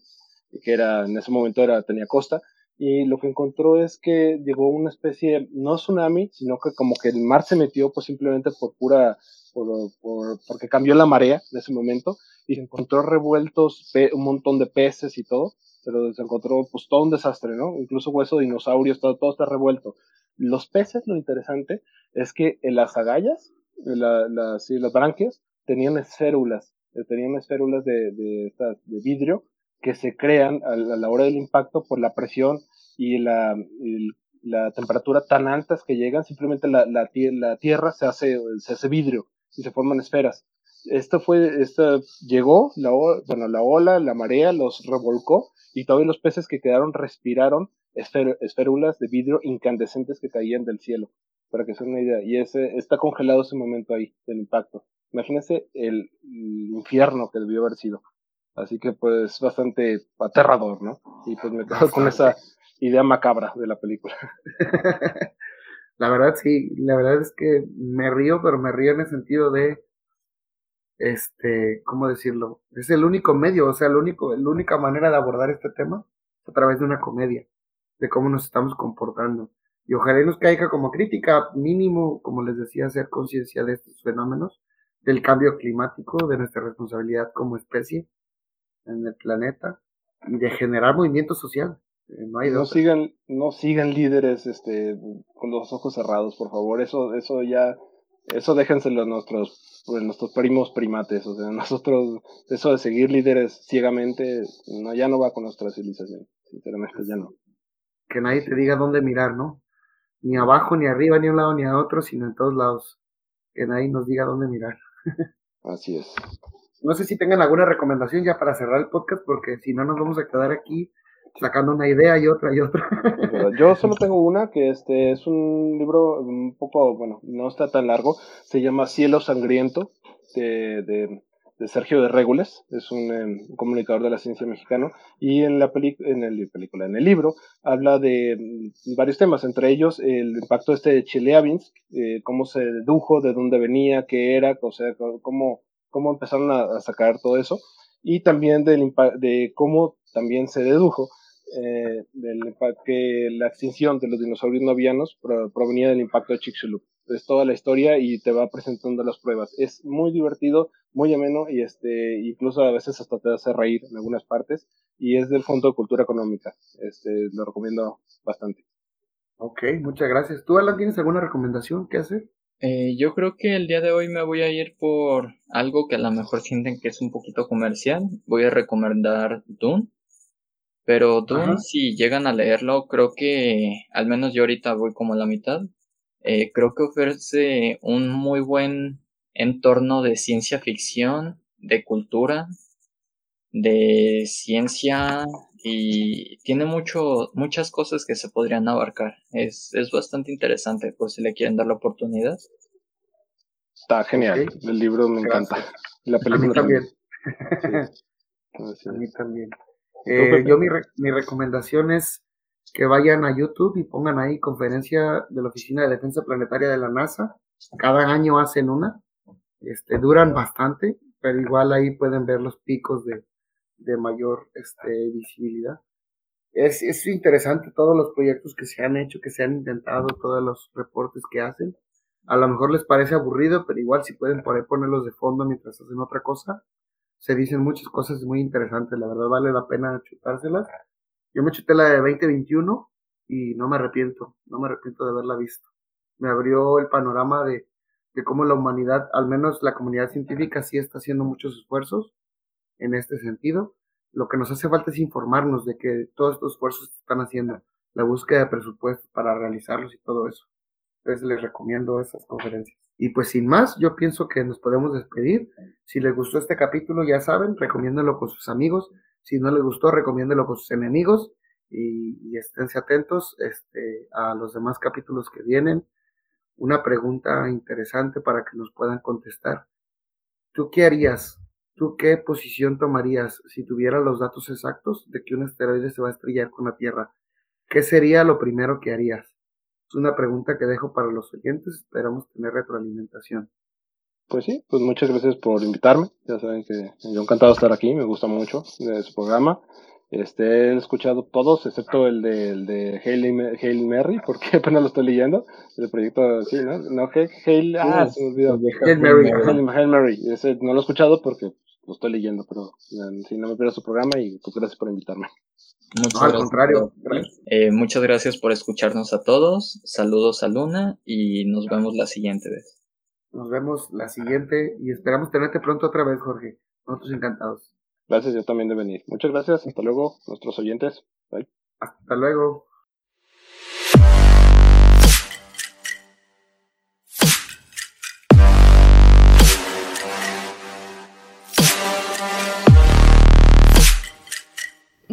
que era en ese momento era, tenía costa, y lo que encontró es que llegó una especie, no tsunami, sino que como que el mar se metió pues simplemente por pura, por, por, porque cambió la marea en ese momento y se encontró revueltos un montón de peces y todo, pero se encontró pues todo un desastre, ¿no? Incluso hueso de dinosaurios, todo, todo está revuelto. Los peces, lo interesante es que en las agallas, la, la, sí, las branquias, tenían esférulas, eh, tenían esférulas de, de, de vidrio que se crean a, la hora del impacto por la presión y la, la temperatura tan altas que llegan, simplemente la, la, tierra se hace, se hace vidrio y se forman esferas. esta fue, esta llegó, la, bueno, la ola, la marea los revolcó y todavía los peces que quedaron respiraron esférulas de vidrio incandescentes que caían del cielo, para que se den una idea. Y ese, está congelado ese momento ahí del impacto. Imagínense el, infierno que debió haber sido. Así que pues bastante aterrador, ¿no? Y pues me quedo con esa idea macabra de la película. la verdad sí, la verdad es que me río, pero me río en el sentido de este, ¿cómo decirlo? Es el único medio, o sea, el único, la única manera de abordar este tema es a través de una comedia, de cómo nos estamos comportando. Y ojalá nos caiga como crítica, mínimo, como les decía, hacer conciencia de estos fenómenos, del cambio climático, de nuestra responsabilidad como especie en el planeta y de generar movimiento social. Eh, no, hay no sigan, no sigan líderes este, con los ojos cerrados, por favor. Eso, eso ya, eso déjenselo a nuestros, pues, nuestros primos primates. O sea, nosotros, eso de seguir líderes ciegamente, no, ya no va con nuestra civilización. Sinceramente, ya no. Que nadie te diga dónde mirar, ¿no? Ni abajo, ni arriba, ni a un lado, ni a otro, sino en todos lados. Que nadie nos diga dónde mirar. Así es. No sé si tengan alguna recomendación ya para cerrar el podcast, porque si no nos vamos a quedar aquí sacando una idea y otra y otra. Yo solo tengo una, que este es un libro un poco, bueno, no está tan largo, se llama Cielo Sangriento, de, de, Sergio de Régules, es un, em, comunicador de la ciencia mexicano, y en la en el, película, en el libro, habla de mm, varios temas, entre ellos el impacto este de Chelyabinsk, eh, cómo se dedujo, de dónde venía, qué era, o sea, cómo, cómo empezaron a, sacar todo eso, y también del, de cómo también se dedujo eh, del, que la extinción de los dinosaurios novianos provenía del impacto de Chicxulub. Es toda la historia y te va presentando las pruebas. Es muy divertido, muy ameno y este, incluso a veces hasta te hace reír en algunas partes y es del Fondo de Cultura Económica. Este, lo recomiendo bastante. Ok, muchas gracias. ¿Tú, Alan, tienes alguna recomendación que hacer? Eh, yo creo que el día de hoy me voy a ir por algo que a lo mejor sienten que es un poquito comercial. Voy a recomendar Dune. Pero Dune, si llegan a leerlo, creo que, al menos yo ahorita voy como a la mitad, eh, creo que ofrece un muy buen entorno de ciencia ficción, de cultura, de ciencia y tiene mucho, muchas cosas que se podrían abarcar. Es, es bastante interesante por si le quieren dar la oportunidad. Está genial, el libro me encanta. La película también. A mí también. Eh, yo mi, mi recomendación es que vayan a YouTube y pongan ahí conferencia de la Oficina de Defensa Planetaria de la NASA. Cada año hacen una. Este, duran bastante, pero igual ahí pueden ver los picos de, de mayor este, visibilidad. Es, es interesante todos los proyectos que se han hecho, que se han intentado, todos los reportes que hacen. A lo mejor les parece aburrido, pero igual si pueden ponerlos de fondo mientras hacen otra cosa, se dicen muchas cosas muy interesantes, la verdad vale la pena chutárselas. Yo me chuté la de 2021 y no me arrepiento, no me arrepiento de haberla visto. Me abrió el panorama de, de cómo la humanidad, al menos la comunidad científica, sí está haciendo muchos esfuerzos en este sentido. Lo que nos hace falta es informarnos de que todos estos esfuerzos están haciendo, la búsqueda de presupuestos para realizarlos y todo eso. Entonces les recomiendo esas conferencias. Y pues sin más, yo pienso que nos podemos despedir. Si les gustó este capítulo, ya saben, recomiéndenlo con sus amigos. Si no les gustó, recomiéndenlo con sus enemigos. Y, y esténse atentos este, a los demás capítulos que vienen. Una pregunta interesante para que nos puedan contestar. ¿Tú qué harías? ¿Tú qué posición tomarías si tuvieras los datos exactos de que un asteroide se va a estrellar con la Tierra? ¿Qué sería lo primero que harías? Es una pregunta que dejo para los oyentes. Esperamos tener retroalimentación. Pues sí, pues muchas gracias por invitarme. Ya saben que yo encantado de estar aquí, me gusta mucho de su programa. Este, he escuchado todos, excepto el de, el de Hail, Mary, porque apenas lo estoy leyendo. El proyecto, sí, ¿no? No, Hail, ah, se me olvidó. Hail Mary. Hail, Mary. Ese no lo he escuchado porque lo estoy leyendo, pero si no me pierdo su programa y pues gracias por invitarme. Muchas al contrario. Eh, muchas gracias por escucharnos a todos. Saludos a Luna y nos vemos la siguiente vez. Nos vemos la siguiente y esperamos tenerte pronto otra vez, Jorge. Nosotros encantados. Gracias, yo también de venir. Muchas gracias. Hasta luego, nuestros oyentes. Bye. Hasta luego.